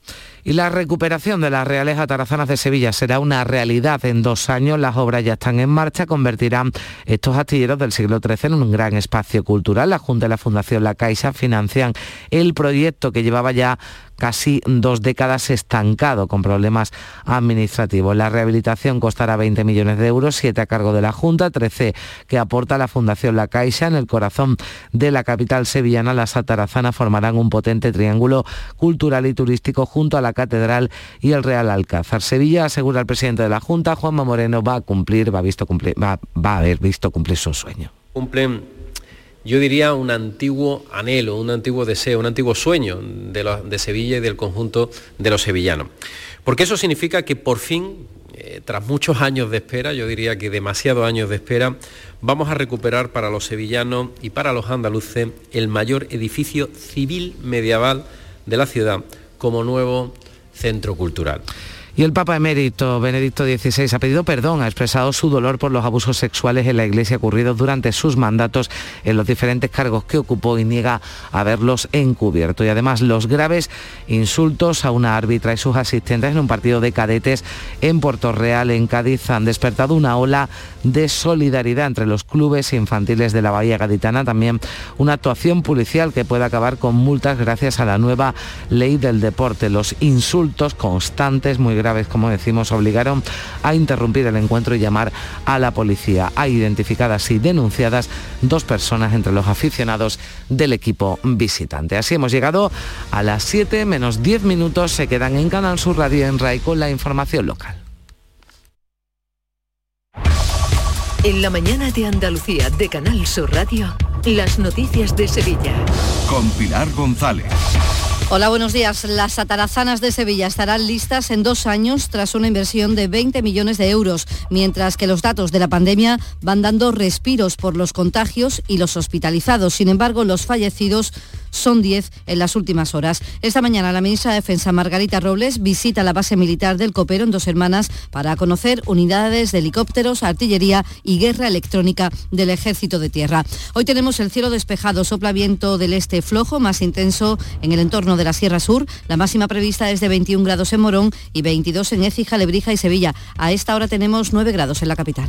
Y la recuperación de las reales atarazanas de Sevilla será una realidad en dos años. Las obras ya están en marcha, convertirán estos astilleros del siglo XIII en un gran espacio cultural. La Junta y la Fundación La Caixa financian el proyecto que llevaba ya casi dos décadas estancado con problemas administrativos. La rehabilitación costará 20 millones de euros, 7 a cargo de la Junta, 13 que aporta la Fundación La Caixa. En el corazón de la capital sevillana, las atarazanas formarán un potente triángulo cultural y turístico junto a la Catedral y el Real Alcázar. Sevilla, asegura el presidente de la Junta, Juanma Moreno, va a cumplir, va a, visto cumplir, va, a haber visto cumplir su sueño. Cumplen yo diría un antiguo anhelo, un antiguo deseo, un antiguo sueño de, de Sevilla y del conjunto de los sevillanos. Porque eso significa que por fin, eh, tras muchos años de espera, yo diría que demasiados años de espera, vamos a recuperar para los sevillanos y para los andaluces el mayor edificio civil medieval de la ciudad como nuevo centro cultural. Y el Papa emérito Benedicto XVI ha pedido perdón, ha expresado su dolor por los abusos sexuales en la Iglesia ocurridos durante sus mandatos en los diferentes cargos que ocupó y niega haberlos encubierto. Y además los graves insultos a una árbitra y sus asistentes en un partido de cadetes en Puerto Real, en Cádiz, han despertado una ola de solidaridad entre los clubes infantiles de la Bahía Gaditana. También una actuación policial que puede acabar con multas gracias a la nueva ley del deporte. Los insultos constantes, muy graves, vez, como decimos, obligaron a interrumpir el encuentro y llamar a la policía. Hay identificadas y denunciadas dos personas entre los aficionados del equipo visitante. Así hemos llegado a las 7 menos 10 minutos. Se quedan en Canal Sur Radio en RAI con la información local. En la mañana de Andalucía de Canal Sur Radio, las noticias de Sevilla. Con Pilar González. Hola, buenos días. Las atarazanas de Sevilla estarán listas en dos años tras una inversión de 20 millones de euros, mientras que los datos de la pandemia van dando respiros por los contagios y los hospitalizados. Sin embargo, los fallecidos son 10 en las últimas horas. Esta mañana la ministra de Defensa Margarita Robles visita la base militar del Copero en Dos Hermanas para conocer unidades de helicópteros, artillería y guerra electrónica del Ejército de Tierra. Hoy tenemos el cielo despejado, sopla viento del este flojo, más intenso en el entorno de la Sierra Sur. La máxima prevista es de 21 grados en Morón y 22 en Écija, Lebrija y Sevilla. A esta hora tenemos 9 grados en la capital.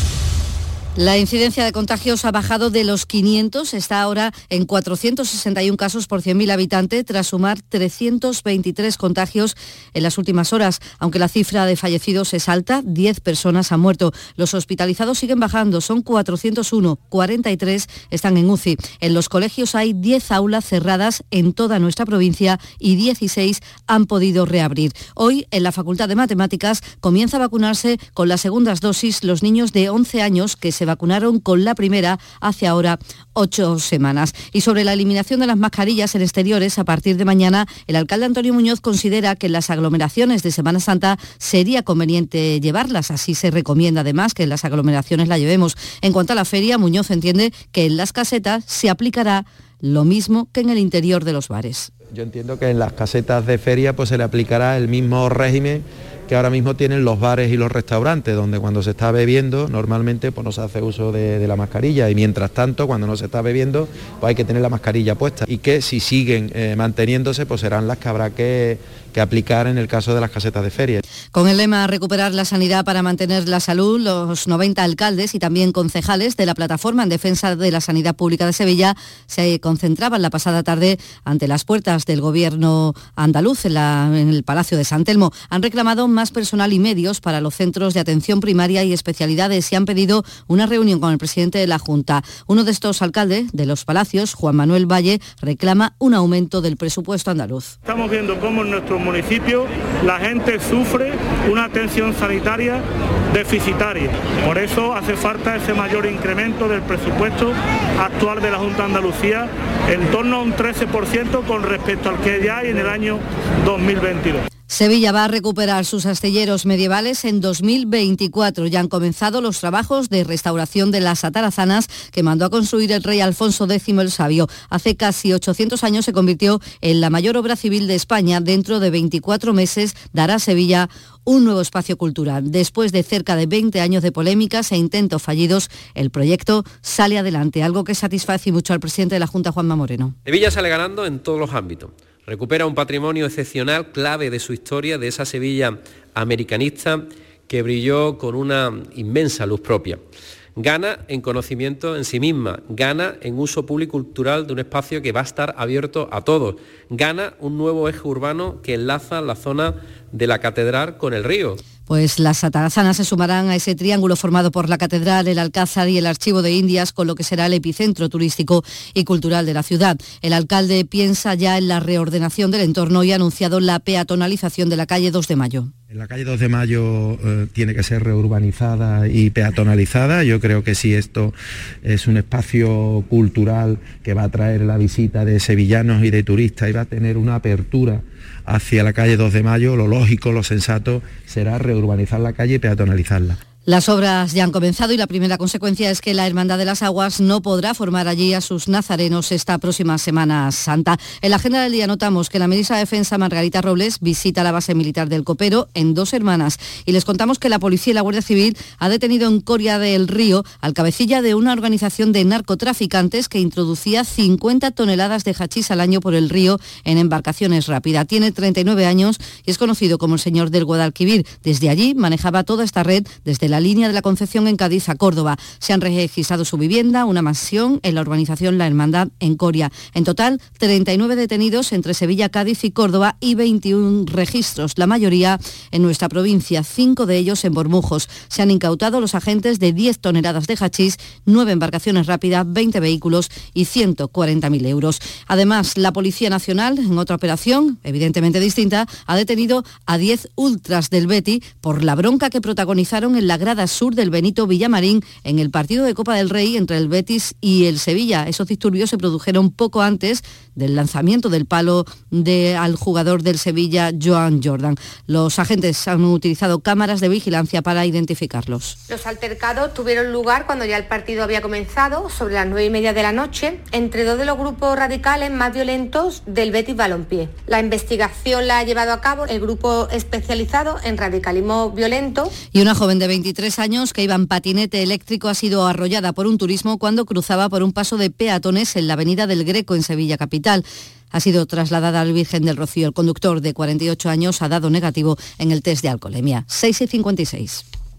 La incidencia de contagios ha bajado de los 500, está ahora en 461 casos por 100.000 habitantes, tras sumar 323 contagios en las últimas horas. Aunque la cifra de fallecidos es alta, 10 personas han muerto. Los hospitalizados siguen bajando, son 401, 43 están en UCI. En los colegios hay 10 aulas cerradas en toda nuestra provincia y 16 han podido reabrir. Hoy, en la Facultad de Matemáticas, comienza a vacunarse con las segundas dosis los niños de 11 años que se vacunaron con la primera hace ahora ocho semanas. Y sobre la eliminación de las mascarillas en exteriores, a partir de mañana, el alcalde Antonio Muñoz considera que en las aglomeraciones de Semana Santa sería conveniente llevarlas. Así se recomienda además que en las aglomeraciones la llevemos. En cuanto a la feria, Muñoz entiende que en las casetas se aplicará lo mismo que en el interior de los bares. Yo entiendo que en las casetas de feria pues se le aplicará el mismo régimen que ahora mismo tienen los bares y los restaurantes, donde cuando se está bebiendo normalmente pues no se hace uso de, la mascarilla. Y mientras tanto cuando no se está bebiendo pues hay que tener la mascarilla puesta. Y que si siguen eh, manteniéndose pues serán las que habrá que, que aplicar en el caso de las casetas de feria. Con el lema Recuperar la sanidad para mantener la salud, los 90 alcaldes y también concejales de la plataforma en defensa de la sanidad pública de Sevilla se concentraban la pasada tarde ante las puertas del gobierno andaluz en, en el Palacio de San Telmo. Han reclamado más personal y medios para los centros de atención primaria y especialidades y han pedido una reunión con el presidente de la Junta. Uno de estos alcaldes de los Palacios, Juan Manuel Valle, reclama un aumento del presupuesto andaluz. Estamos viendo cómo nuestro municipio la gente sufre una atención sanitaria deficitaria. Por eso hace falta ese mayor incremento del presupuesto actual de la Junta de Andalucía en torno a un 13% con respecto al que ya hay en el año 2022. Sevilla va a recuperar sus astilleros medievales en 2024. Ya han comenzado los trabajos de restauración de las atarazanas que mandó a construir el rey Alfonso X el Sabio. Hace casi 800 años se convirtió en la mayor obra civil de España. Dentro de 24 meses dará a Sevilla un nuevo espacio cultural. Después de cerca de 20 años de polémicas e intentos fallidos, el proyecto sale adelante, algo que satisface mucho al presidente de la Junta, Juanma Moreno. Sevilla sale ganando en todos los ámbitos Recupera un patrimonio excepcional, clave de su historia, de esa Sevilla americanista que brilló con una inmensa luz propia. gana en conocimiento en sí misma, gana en uso público y cultural de un espacio que va a estar abierto a todos, gana un nuevo eje urbano que enlaza la zona de la catedral con el río. Pues las atarazanas se sumarán a ese triángulo formado por la Catedral, el Alcázar y el Archivo de Indias, con lo que será el epicentro turístico y cultural de la ciudad. El alcalde piensa ya en la reordenación del entorno y ha anunciado la peatonalización de la calle 2 de Mayo. La calle 2 de Mayo eh, tiene que ser reurbanizada y peatonalizada. Yo creo que si esto es un espacio cultural que va a atraer la visita de sevillanos y de turistas y va a tener una apertura hacia la calle 2 de Mayo, lo lógico, lo sensato será reurbanizar la calle y peatonalizarla. Las obras ya han comenzado y la primera consecuencia es que la Hermandad de las Aguas no podrá formar allí a sus nazarenos esta próxima Semana Santa. En la agenda del día notamos que la ministra de Defensa Margarita Robles visita la base militar del Copero en dos hermanas y les contamos que la policía y la Guardia Civil ha detenido en Coria del Río al cabecilla de una organización de narcotraficantes que introducía 50 toneladas de hachís al año por el río en embarcaciones rápidas. Tiene 39 años y es conocido como el señor del Guadalquivir. Desde allí manejaba toda esta red desde la línea de la Concepción en Cádiz a Córdoba. Se han registrado su vivienda, una mansión en la urbanización La Hermandad en Coria. En total, 39 detenidos entre Sevilla, Cádiz y Córdoba y 21 registros, la mayoría en nuestra provincia, cinco de ellos en Bormujos. Se han incautado los agentes de 10 toneladas de hachís, 9 embarcaciones rápidas, 20 vehículos y 140.000 euros. Además, la Policía Nacional, en otra operación, evidentemente distinta, ha detenido a 10 ultras del Betty por la bronca que protagonizaron en la grada sur del Benito Villamarín en el partido de Copa del Rey entre el Betis y el Sevilla. Esos disturbios se produjeron poco antes del lanzamiento del palo de, al jugador del Sevilla, Joan Jordan. Los agentes han utilizado cámaras de vigilancia para identificarlos. Los altercados tuvieron lugar cuando ya el partido había comenzado, sobre las nueve y media de la noche, entre dos de los grupos radicales más violentos del Betis Balompié. La investigación la ha llevado a cabo el grupo especializado en radicalismo violento. Y una joven de 20 23 años que iba en patinete eléctrico ha sido arrollada por un turismo cuando cruzaba por un paso de peatones en la avenida del Greco en Sevilla Capital ha sido trasladada al Virgen del Rocío. El conductor de 48 años ha dado negativo en el test de alcoholemia. 6 y 56.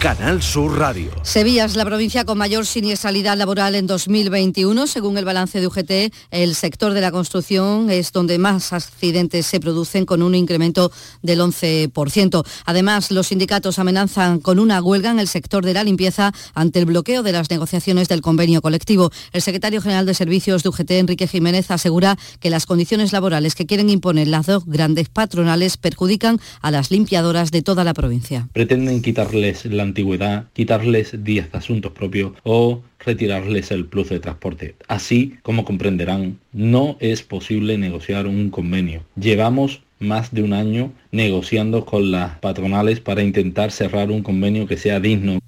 Canal Sur Radio. Sevilla es la provincia con mayor siniestralidad laboral en 2021. Según el balance de UGT, el sector de la construcción es donde más accidentes se producen con un incremento del 11%. Además, los sindicatos amenazan con una huelga en el sector de la limpieza ante el bloqueo de las negociaciones del convenio colectivo. El secretario general de Servicios de UGT, Enrique Jiménez, asegura que las condiciones laborales que quieren imponer las dos grandes patronales perjudican a las limpiadoras de toda la provincia. Pretenden quitarles la antigüedad, quitarles días de asuntos propios o retirarles el plus de transporte. Así, como comprenderán, no es posible negociar un convenio. Llevamos más de un año negociando con las patronales para intentar cerrar un convenio que sea digno.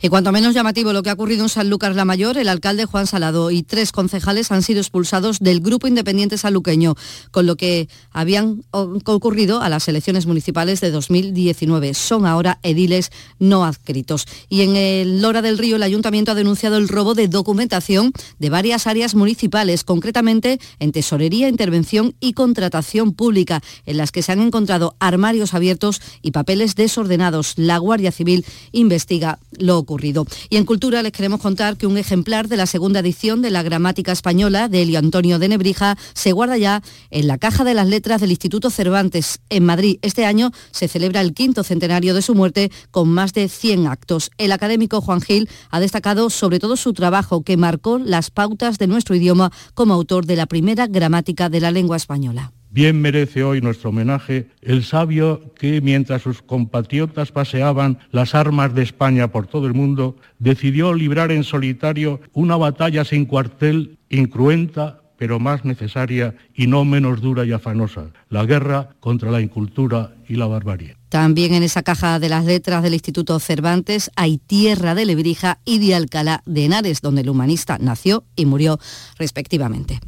Y cuanto menos llamativo lo que ha ocurrido en San Lucas la Mayor, el alcalde Juan Salado y tres concejales han sido expulsados del Grupo Independiente Saluqueño, con lo que habían ocurrido a las elecciones municipales de 2019. Son ahora ediles no adscritos. Y en el Lora del Río el ayuntamiento ha denunciado el robo de documentación de varias áreas municipales, concretamente en tesorería, intervención y contratación pública, en las que se han encontrado armarios abiertos y papeles desordenados. La Guardia Civil investiga lo ocurrido. Y en Cultura les queremos contar que un ejemplar de la segunda edición de la Gramática Española de Elio Antonio de Nebrija se guarda ya en la Caja de las Letras del Instituto Cervantes en Madrid. Este año se celebra el quinto centenario de su muerte con más de 100 actos. El académico Juan Gil ha destacado sobre todo su trabajo que marcó las pautas de nuestro idioma como autor de la primera gramática de la lengua española. Bien merece hoy nuestro homenaje el sabio que, mientras sus compatriotas paseaban las armas de España por todo el mundo, decidió librar en solitario una batalla sin cuartel, incruenta, pero más necesaria y no menos dura y afanosa, la guerra contra la incultura y la barbarie. También en esa caja de las letras del Instituto Cervantes hay Tierra de Lebrija y de Alcalá de Henares, donde el humanista nació y murió respectivamente.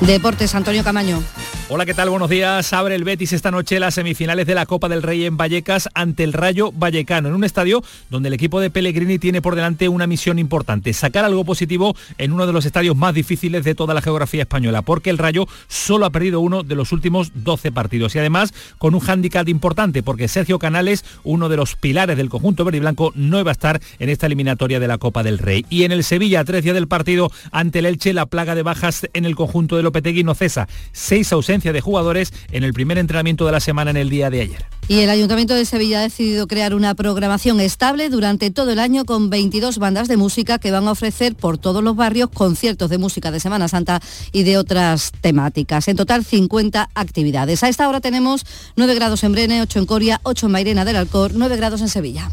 Deportes, Antonio Camaño. Hola, ¿qué tal? Buenos días. Abre el Betis esta noche las semifinales de la Copa del Rey en Vallecas ante el Rayo Vallecano, en un estadio donde el equipo de Pellegrini tiene por delante una misión importante, sacar algo positivo en uno de los estadios más difíciles de toda la geografía española, porque el Rayo solo ha perdido uno de los últimos 12 partidos y además con un hándicap importante, porque Sergio Canales, uno de los pilares del conjunto verde y blanco, no va a estar en esta eliminatoria de la Copa del Rey. Y en el Sevilla, tres días del partido ante el Elche, la plaga de bajas en el conjunto de Lopetegui no cesa. Seis ausencias de jugadores en el primer entrenamiento de la semana en el día de ayer. Y el Ayuntamiento de Sevilla ha decidido crear una programación estable durante todo el año con 22 bandas de música que van a ofrecer por todos los barrios conciertos de música de Semana Santa y de otras temáticas. En total 50 actividades. A esta hora tenemos 9 grados en Brene, 8 en Coria, 8 en Mairena del Alcor, 9 grados en Sevilla.